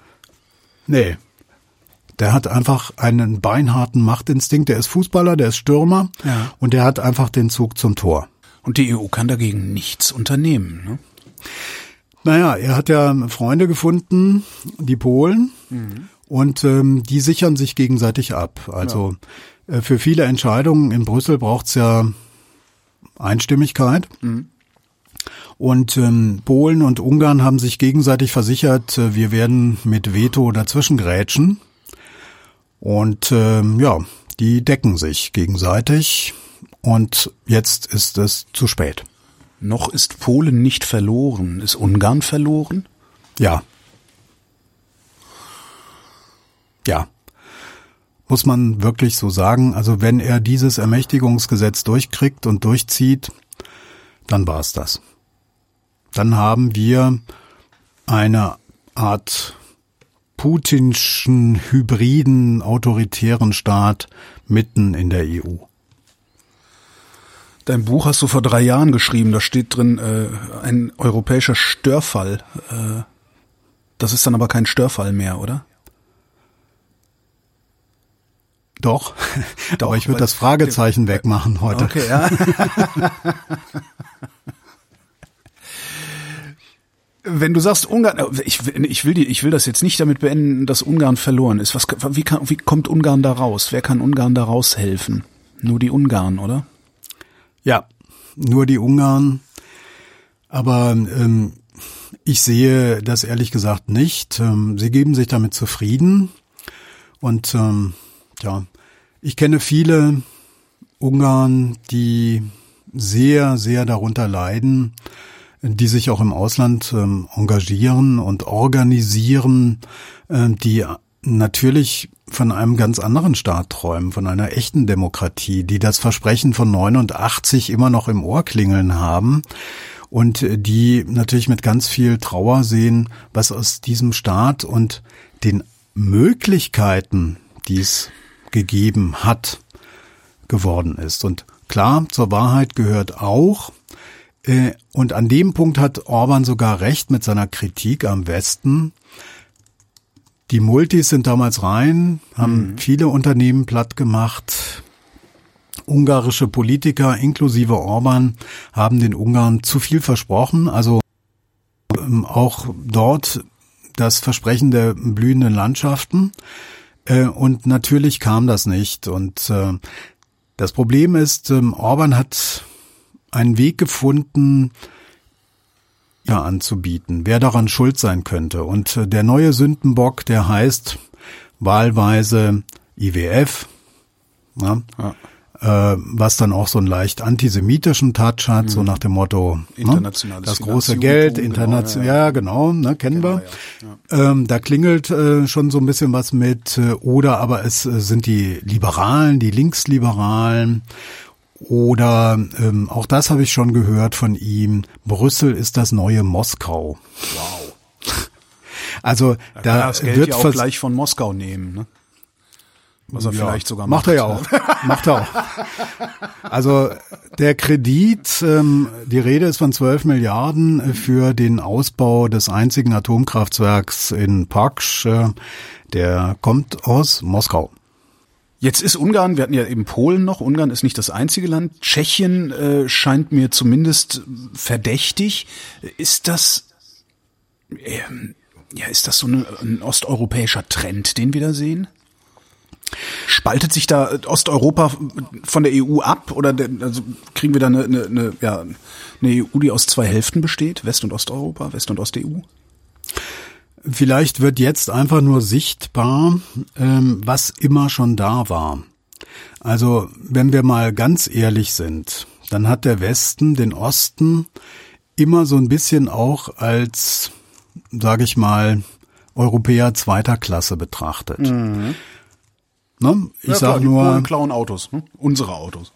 Nee. Der hat einfach einen beinharten Machtinstinkt. Der ist Fußballer, der ist Stürmer ja. und der hat einfach den Zug zum Tor. Und die EU kann dagegen nichts unternehmen. Ne? Naja, er hat ja Freunde gefunden, die Polen, mhm. und ähm, die sichern sich gegenseitig ab. Also ja. Äh, für viele Entscheidungen in Brüssel braucht es ja Einstimmigkeit. Mhm. Und ähm, Polen und Ungarn haben sich gegenseitig versichert, äh, wir werden mit Veto dazwischen grätschen. Und ähm, ja, die decken sich gegenseitig. Und jetzt ist es zu spät. Noch ist Polen nicht verloren. Ist Ungarn verloren? Ja. Ja muss man wirklich so sagen. Also wenn er dieses Ermächtigungsgesetz durchkriegt und durchzieht, dann war es das. Dann haben wir eine Art putinschen, hybriden, autoritären Staat mitten in der EU. Dein Buch hast du vor drei Jahren geschrieben, da steht drin äh, ein europäischer Störfall. Äh, das ist dann aber kein Störfall mehr, oder? Doch, Doch aber ich würde das Fragezeichen wegmachen heute. Okay, ja. Wenn du sagst Ungarn, ich, ich will die, ich will das jetzt nicht damit beenden, dass Ungarn verloren ist. Was, wie, kann, wie kommt Ungarn da raus? Wer kann Ungarn da raushelfen? Nur die Ungarn, oder? Ja, nur die Ungarn. Aber ähm, ich sehe das ehrlich gesagt nicht. Ähm, sie geben sich damit zufrieden und ähm, ja, ich kenne viele Ungarn, die sehr, sehr darunter leiden, die sich auch im Ausland ähm, engagieren und organisieren, äh, die natürlich von einem ganz anderen Staat träumen, von einer echten Demokratie, die das Versprechen von 89 immer noch im Ohr klingeln haben und die natürlich mit ganz viel Trauer sehen, was aus diesem Staat und den Möglichkeiten, die es gegeben hat, geworden ist. Und klar, zur Wahrheit gehört auch, äh, und an dem Punkt hat Orban sogar recht mit seiner Kritik am Westen, Die Multis sind damals rein, haben mhm. viele Unternehmen platt gemacht. Ungarische Politiker inklusive Orban haben den Ungarn zu viel versprochen. Also ähm, auch dort das Versprechen der blühenden Landschaften. Äh, und natürlich kam das nicht. Und äh, das Problem ist, ähm, Orban hat einen Weg gefunden, ja anzubieten, wer daran schuld sein könnte. Und äh, der neue Sündenbock, der heißt wahlweise IWF, ja, ja. Äh, was dann auch so einen leicht antisemitischen Touch hat, mhm. so nach dem Motto, ne, das große Geld, international, genau, ja. ja, genau, ne, kennen wir. Ja, ähm, da klingelt äh, schon so ein bisschen was mit, äh, oder aber es äh, sind die Liberalen, die Linksliberalen oder ähm, auch das habe ich schon gehört von ihm. Brüssel ist das neue Moskau. Wow. Also da, da das Geld wird ja auch gleich von Moskau nehmen. Ne? Was er ja, vielleicht sogar macht. Macht er ja auch. macht er auch. Also der Kredit, ähm, die Rede ist von 12 Milliarden für den Ausbau des einzigen Atomkraftwerks in Paksch. Äh, der kommt aus Moskau. Jetzt ist Ungarn, wir hatten ja eben Polen noch, Ungarn ist nicht das einzige Land. Tschechien äh, scheint mir zumindest verdächtig. Ist das, äh, ja, ist das so eine, ein osteuropäischer Trend, den wir da sehen? Spaltet sich da Osteuropa von der EU ab oder der, also kriegen wir da eine, eine, eine, ja, eine EU, die aus zwei Hälften besteht, West- und Osteuropa, West- und Ost-EU? Vielleicht wird jetzt einfach nur sichtbar, ähm, was immer schon da war. Also wenn wir mal ganz ehrlich sind, dann hat der Westen den Osten immer so ein bisschen auch als, sage ich mal, Europäer zweiter Klasse betrachtet. Mhm. Ne? Ich ja, sage nur, die klauen Autos, ne? unsere Autos.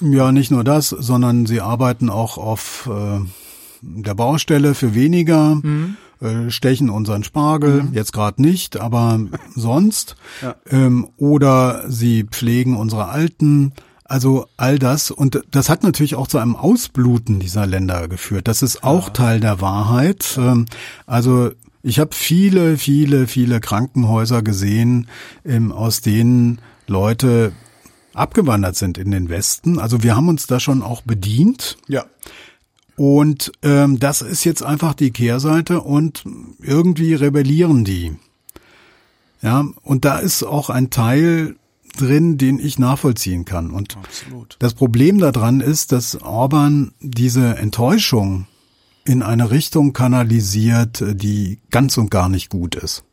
Ja, nicht nur das, sondern sie arbeiten auch auf äh, der Baustelle für weniger. Mhm äh, stechen unseren Spargel, mhm. jetzt gerade nicht, aber sonst. Ja. Ähm, oder sie pflegen unsere Alten. Also all das. Und das hat natürlich auch zu einem Ausbluten dieser Länder geführt. Das ist auch ja. Teil der Wahrheit. Ähm, also ich habe viele, viele, viele Krankenhäuser gesehen, ähm, aus denen Leute abgewandert sind in den Westen. Also wir haben uns da schon auch bedient. Ja. Und ähm, das ist jetzt einfach die Kehrseite und irgendwie rebellieren die. Ja, und da ist auch ein Teil drin, den ich nachvollziehen kann. Und Absolut. das Problem daran ist, dass Orban diese Enttäuschung in eine Richtung kanalisiert, die ganz und gar nicht gut ist.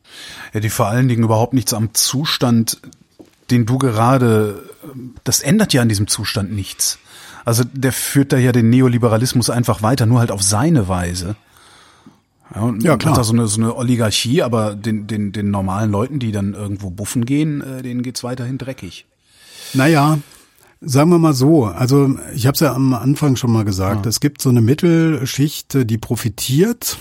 Ja, die vor allen Dingen überhaupt nichts am Zustand, den du gerade, das ändert ja an diesem Zustand nichts. Also der führt da ja den Neoliberalismus einfach weiter, nur halt auf seine Weise. Ja, ja klar. Hat da so eine, so eine Oligarchie, aber den, den, den normalen Leuten, die dann irgendwo buffen gehen, äh, denen geht's weiterhin dreckig. Naja, Sagen wir mal so, also ich habe es ja am Anfang schon mal gesagt, ja. es gibt so eine Mittelschicht, die profitiert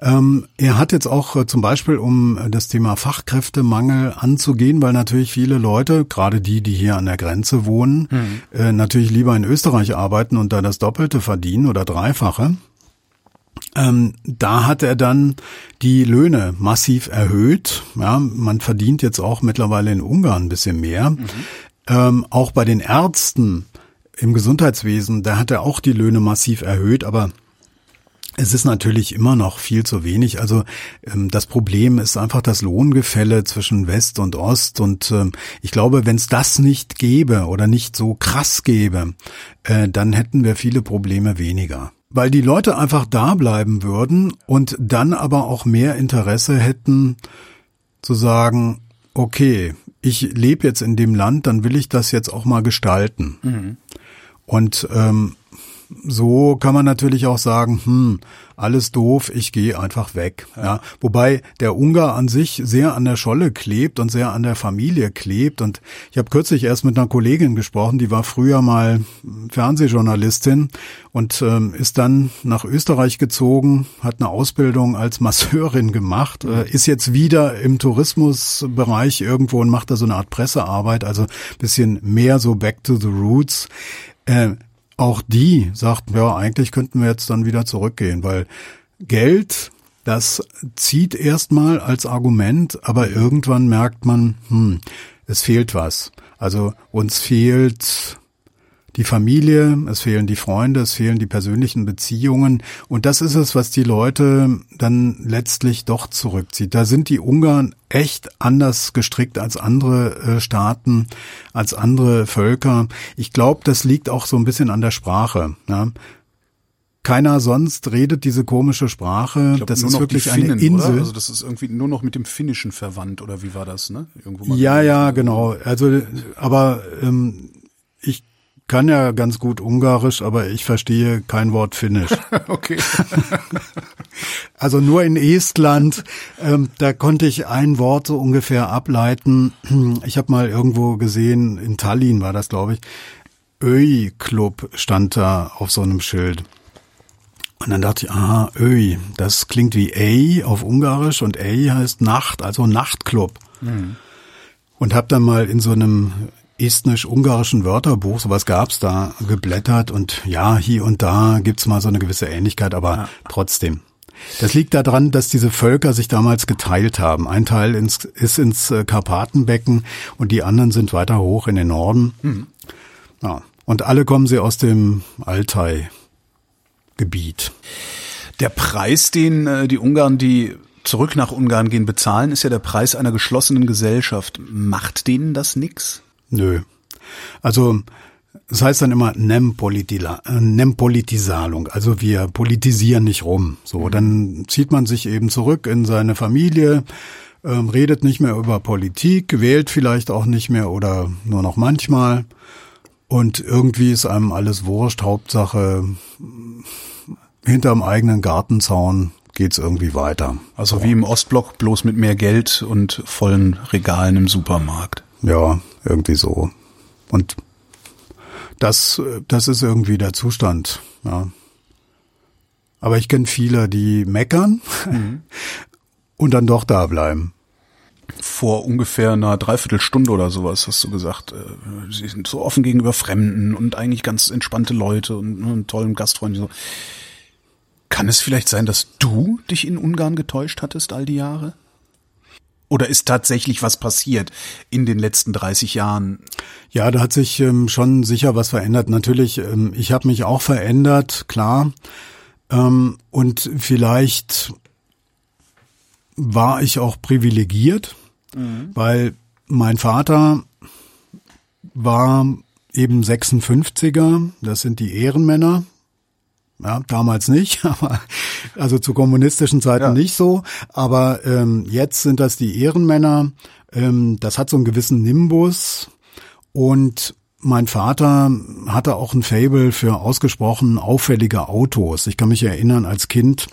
ähm, er hat jetzt auch äh, zum Beispiel, um äh, das Thema Fachkräftemangel anzugehen, weil natürlich viele Leute, gerade die, die hier an der Grenze wohnen, mhm. äh, natürlich lieber in Österreich arbeiten und da das Doppelte verdienen oder Dreifache. Ähm, da hat er dann die Löhne massiv erhöht. Ja, man verdient jetzt auch mittlerweile in Ungarn ein bisschen mehr. Mhm. Ähm, auch bei den Ärzten im Gesundheitswesen, da hat er auch die Löhne massiv erhöht, aber es ist natürlich immer noch viel zu wenig. Also ähm, das Problem ist einfach das Lohngefälle zwischen West und Ost. Und ähm, ich glaube, wenn es das nicht gäbe oder nicht so krass gäbe, äh, dann hätten wir viele Probleme weniger. Weil die Leute einfach da bleiben würden und dann aber auch mehr Interesse hätten zu sagen, okay, ich lebe jetzt in dem Land, dann will ich das jetzt auch mal gestalten. Mhm. Und ähm, so kann man natürlich auch sagen, hm, alles doof, ich gehe einfach weg. Ja. ja. Wobei der Ungar an sich sehr an der Scholle klebt und sehr an der Familie klebt. Und ich habe kürzlich erst mit einer Kollegin gesprochen, die war früher mal Fernsehjournalistin und ähm, ist dann nach Österreich gezogen, hat eine Ausbildung als Masseurin gemacht, äh, ist jetzt wieder im Tourismusbereich irgendwo und macht da so eine Art Pressearbeit, also bisschen mehr so back to the roots. Äh, auch die sagten, ja, eigentlich könnten wir jetzt dann wieder zurückgehen, weil Geld, Das zieht erstmal als Argument, aber irgendwann merkt man, hm, es fehlt was. Also uns fehlt die Familie, es fehlen die Freunde, es fehlen die persönlichen Beziehungen. Und das ist es, was die Leute dann letztlich doch zurückzieht. Da sind die Ungarn echt anders gestrickt als andere äh, Staaten, als andere Völker. Ich glaube, das liegt auch so ein bisschen an der Sprache. Ja. Keiner sonst redet diese komische Sprache. Glaub, das ist wirklich Finnen, eine Insel. Oder? Also das ist irgendwie nur noch mit dem Finnischen verwandt oder wie war das? Ne? Irgendwo ja, ja, genau. Also, aber ähm, ich kann ja ganz gut Ungarisch, aber ich verstehe kein Wort Finnisch. okay. also nur in Estland, ähm, da konnte ich ein Wort so ungefähr ableiten. Ich habe mal irgendwo gesehen, in Tallinn war das, glaube ich, Öi Club stand da auf so einem Schild. Und dann dachte ich, aha, Öi, das klingt wie Ey auf Ungarisch und Ey heißt Nacht, also Nachtclub. Mhm. Und habe dann mal in so einem estnisch-ungarischen Wörterbuch, sowas gab's da, geblättert und ja, hier und da gibt's mal so eine gewisse Ähnlichkeit, aber ja. trotzdem. Das liegt daran, dass diese Völker sich damals geteilt haben. Ein Teil ins, ist ins äh, Karpatenbecken und die anderen sind weiter hoch in den Norden. Mhm. Ja. Und alle kommen sie aus dem Altai-Gebiet. Der Preis, den äh, die Ungarn, die zurück nach Ungarn gehen, bezahlen, ist ja der Preis einer geschlossenen Gesellschaft. Macht denen das nix? Nö. Also das heißt dann immer Nempolitisalung, also wir politisieren nicht rum. So, mhm. dann zieht man sich eben zurück in seine Familie, ähm, redet nicht mehr über Politik, wählt vielleicht auch nicht mehr oder nur noch manchmal. Und irgendwie ist einem alles wurscht. Hauptsache, hinterm eigenen Gartenzaun geht's irgendwie weiter. Also so. wie im Ostblock, bloß mit mehr Geld und vollen Regalen im Supermarkt. Ja, irgendwie so. Und das, das ist irgendwie der Zustand, ja. Aber ich kenne viele, die meckern mhm. und dann doch da bleiben. Vor ungefähr einer Dreiviertelstunde oder sowas hast du gesagt, äh, sie sind so offen gegenüber Fremden und eigentlich ganz entspannte Leute und einen tollen Gastfreund. So. Kann es vielleicht sein, dass du dich in Ungarn getäuscht hattest all die Jahre? Oder ist tatsächlich was passiert in den letzten 30 Jahren? Ja, da hat sich ähm, schon sicher was verändert. Natürlich, ähm, ich habe mich auch verändert, klar. Ähm, und vielleicht war ich auch privilegiert, mhm. weil mein Vater war eben 56er, das sind die Ehrenmänner, ja, damals nicht, aber also zu kommunistischen Zeiten ja. nicht so. Aber ähm, jetzt sind das die Ehrenmänner. Ähm, das hat so einen gewissen Nimbus. Und mein Vater hatte auch ein Fable für ausgesprochen auffällige Autos. Ich kann mich erinnern, als Kind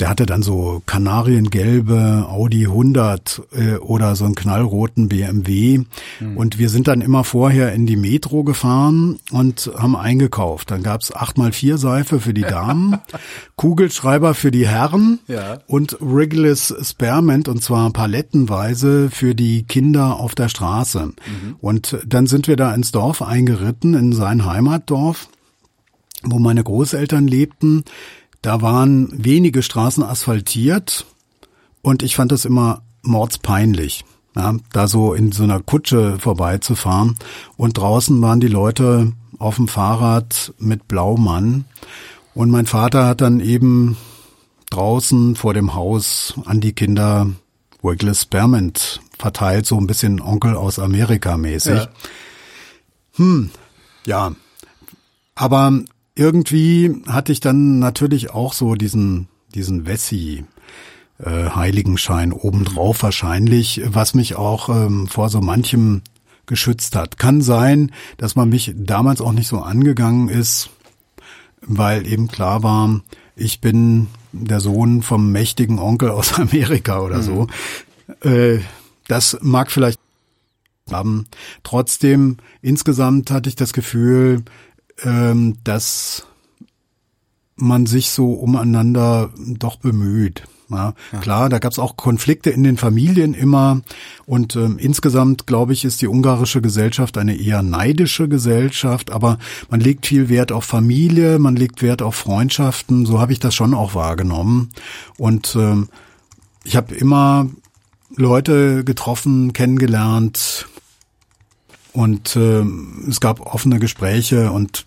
der hatte dann so kanariengelbe Audi 100 äh, oder so einen knallroten BMW. Mhm. Und wir sind dann immer vorher in die Metro gefahren und haben eingekauft. Dann gab's 8x4 Seife für die Damen, Kugelschreiber für die Herren ja. und Wrigley's Spearmint und zwar palettenweise für die Kinder auf der Straße. Mhm. Und dann sind wir da ins Dorf eingeritten, in sein Heimatdorf wo meine Großeltern lebten. Da waren wenige Straßen asphaltiert und ich fand das immer mordspeinlich, ja, da so in so einer Kutsche vorbeizufahren. Und draußen waren die Leute auf dem Fahrrad mit Blaumann. Und mein Vater hat dann eben draußen vor dem Haus an die Kinder Wiggles Spearmint verteilt, so ein bisschen Onkel aus Amerika mäßig. Ja. Hm, ja. Aber irgendwie hatte ich dann natürlich auch so diesen, diesen Wessi. Äh, Heiligenschein obendrauf wahrscheinlich, was mich auch ähm, vor so manchem geschützt hat. Kann sein, dass man mich damals auch nicht so angegangen ist, weil eben klar war, ich bin der Sohn vom mächtigen Onkel aus Amerika oder so. Mhm. Äh, das mag vielleicht haben. Trotzdem, insgesamt hatte ich das Gefühl, ähm, dass man sich so umeinander doch bemüht. Ja. Klar, da gab es auch Konflikte in den Familien immer. Und ähm, insgesamt, glaube ich, ist die ungarische Gesellschaft eine eher neidische Gesellschaft. Aber man legt viel Wert auf Familie, man legt Wert auf Freundschaften. So habe ich das schon auch wahrgenommen. Und ähm, ich habe immer Leute getroffen, kennengelernt. Und äh, es gab offene Gespräche und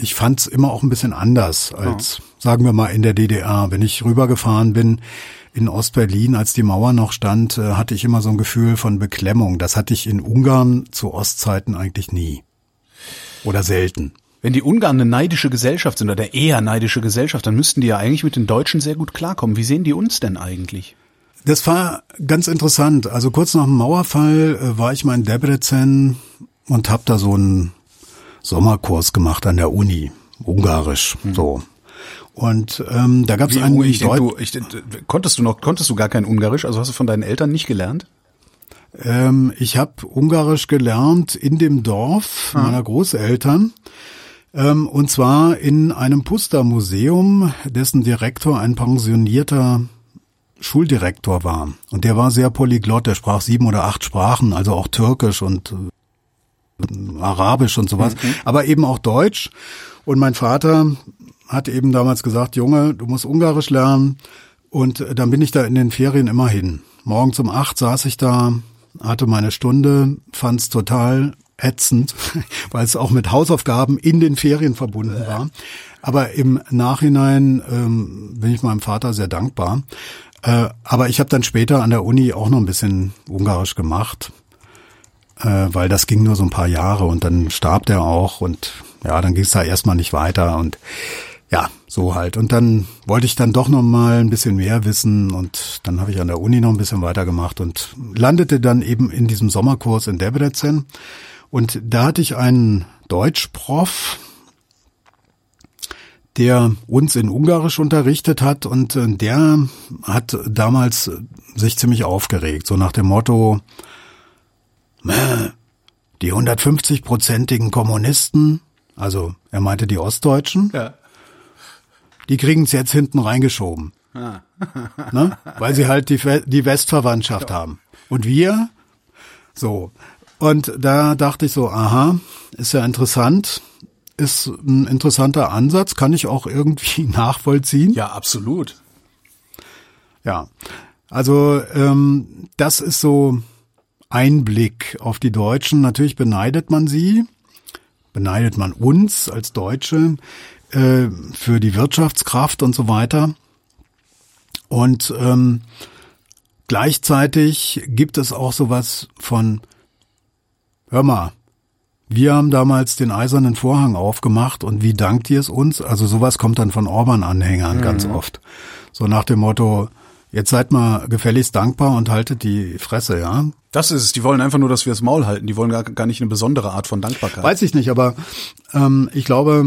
ich fand es immer auch ein bisschen anders als, ja. sagen wir mal, in der DDR. Wenn ich rübergefahren bin in Ostberlin, als die Mauer noch stand, äh, hatte ich immer so ein Gefühl von Beklemmung. Das hatte ich in Ungarn zu Ostzeiten eigentlich nie. Oder selten. Wenn die Ungarn eine neidische Gesellschaft sind oder eher neidische Gesellschaft, dann müssten die ja eigentlich mit den Deutschen sehr gut klarkommen. Wie sehen die uns denn eigentlich? Das war ganz interessant. Also kurz nach dem Mauerfall äh, war ich mal in Debrecen und habe da so einen Sommerkurs gemacht an der Uni, Ungarisch, hm. so. Und ähm, da gab es einen ich, du, ich, konntest du noch konntest du gar kein Ungarisch, also hast du von deinen Eltern nicht gelernt? Ähm, ich habe Ungarisch gelernt in dem Dorf ah. meiner Großeltern. Ähm, und zwar in einem Puster-Museum, dessen Direktor ein pensionierter Schuldirektor war. Und der war sehr polyglott, der sprach sieben oder acht Sprachen, also auch Türkisch und äh, Arabisch und sowas, mhm. aber eben auch Deutsch. Und mein Vater hat eben damals gesagt, Junge, du musst Ungarisch lernen. Und dann bin ich da in den Ferien immer hin. Morgens um acht saß ich da, hatte meine Stunde, fand's total ätzend, weil es auch mit Hausaufgaben in den Ferien verbunden war. Aber im Nachhinein ähm, bin ich meinem Vater sehr dankbar. Äh, aber ich habe dann später an der Uni auch noch ein bisschen Ungarisch gemacht äh, weil das ging nur so ein paar Jahre und dann starb der auch und ja, dann ging es da erstmal nicht weiter und ja, so halt. Und dann wollte ich dann doch noch mal ein bisschen mehr wissen und dann habe ich an der Uni noch ein bisschen weitergemacht und landete dann eben in diesem Sommerkurs in Debrecen und da hatte ich einen Deutschprof, der uns in Ungarisch unterrichtet hat und äh, der hat damals sich ziemlich aufgeregt, so nach dem Motto, die 150-prozentigen Kommunisten, also er meinte die Ostdeutschen, ja. die kriegen es jetzt hinten reingeschoben. Ah. ne? Weil sie halt die, die Westverwandtschaft ja. haben. Und wir, so. Und da dachte ich so, aha, ist ja interessant, ist ein interessanter Ansatz, kann ich auch irgendwie nachvollziehen. Ja, absolut. Ja, also ähm, das ist so Einblick auf die Deutschen. Natürlich beneidet man sie, beneidet man uns als Deutsche äh, für die Wirtschaftskraft und so weiter. Und ähm, gleichzeitig gibt es auch sowas von, hör mal, wir haben damals den eisernen Vorhang aufgemacht und wie dankt ihr es uns? Also sowas kommt dann von Orban-Anhängern mhm. ganz oft. So nach dem Motto, Jetzt seid mal gefälligst dankbar und haltet die Fresse, ja? Das ist es. Die wollen einfach nur, dass wir das Maul halten. Die wollen gar, gar nicht eine besondere Art von Dankbarkeit. Weiß ich nicht, aber ähm, ich glaube,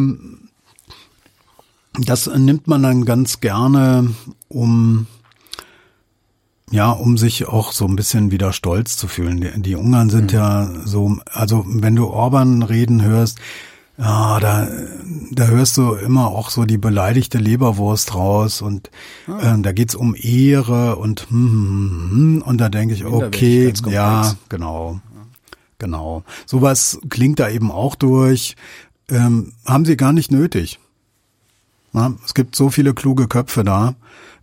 das nimmt man dann ganz gerne, um ja, um sich auch so ein bisschen wieder stolz zu fühlen. Die, die Ungarn sind mhm. ja so, also wenn du Orban reden hörst, ja, da, da hörst du immer auch so die beleidigte Leberwurst raus und ah. ähm, da geht's um Ehre und hm, hm, hm, hm und da denke ich, okay, ja, genau, genau. Sowas klingt da eben auch durch. Ähm, haben sie gar nicht nötig. Na, es gibt so viele kluge Köpfe da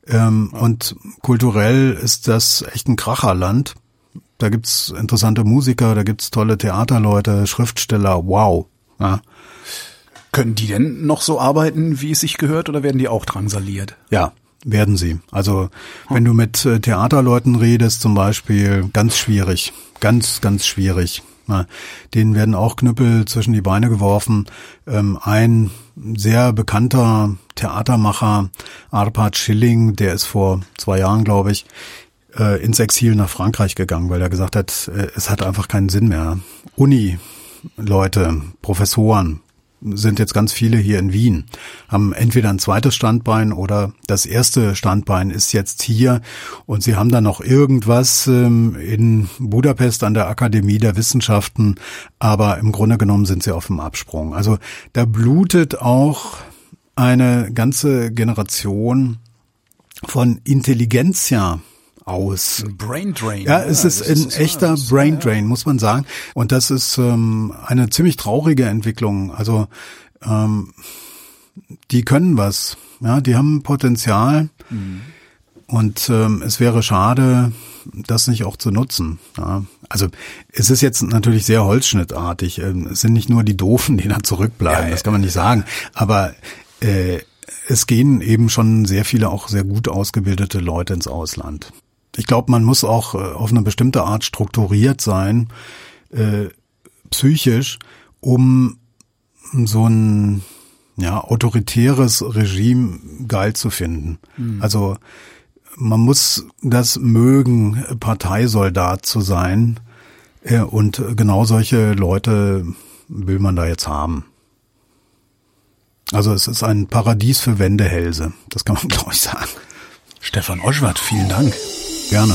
ähm, ja. und kulturell ist das echt ein Kracherland. Da gibt's interessante Musiker, da gibt's tolle Theaterleute, Schriftsteller, wow. Ja. Können die denn noch so arbeiten, wie es sich gehört, oder werden die auch drangsaliert? Ja, werden sie. Also wenn du mit äh, Theaterleuten redest zum Beispiel, ganz schwierig, ganz, ganz schwierig. Na, denen werden auch Knüppel zwischen die Beine geworfen. Ähm, ein sehr bekannter Theatermacher, Arpad Schilling, der ist vor zwei Jahren, glaube ich, äh, ins Exil nach Frankreich gegangen, weil er gesagt hat, äh, es hat einfach keinen Sinn mehr. Uni-Leute, Professoren, sind jetzt ganz viele hier in Wien, haben entweder ein zweites Standbein oder das erste Standbein ist jetzt hier und sie haben dann noch irgendwas ähm, in Budapest an der Akademie der Wissenschaften, aber im Grunde genommen sind sie auf dem Absprung. Also da blutet auch eine ganze Generation von Intelligenzia aus. Brain Drain. Ja, es ist ein echter Brain Drain, muss man sagen. Und das ist ähm, eine ziemlich traurige Entwicklung. Also ähm, die können was. Ja, die haben Potenzial. Mhm. Und ähm, es wäre schade, das nicht auch zu nutzen. Ja. Also es ist jetzt natürlich sehr holzschnittartig. Ähm, es sind nicht nur die Doofen, die da zurückbleiben, ja, das kann man nicht sagen. Aber äh, es gehen eben schon sehr viele auch sehr gut ausgebildete Leute ins Ausland. Ich glaube, man muss auch äh, auf eine bestimmte Art strukturiert sein, äh, psychisch, um so ein ja, autoritäres Regime geil zu finden. Mhm. Also man muss das mögen, Parteisoldat zu sein. Äh, und genau solche Leute will man da jetzt haben. Also es ist ein Paradies für Wendehälse. Das kann man, glaube ich, sagen. Stefan Oschwart, vielen Dank. Gerne.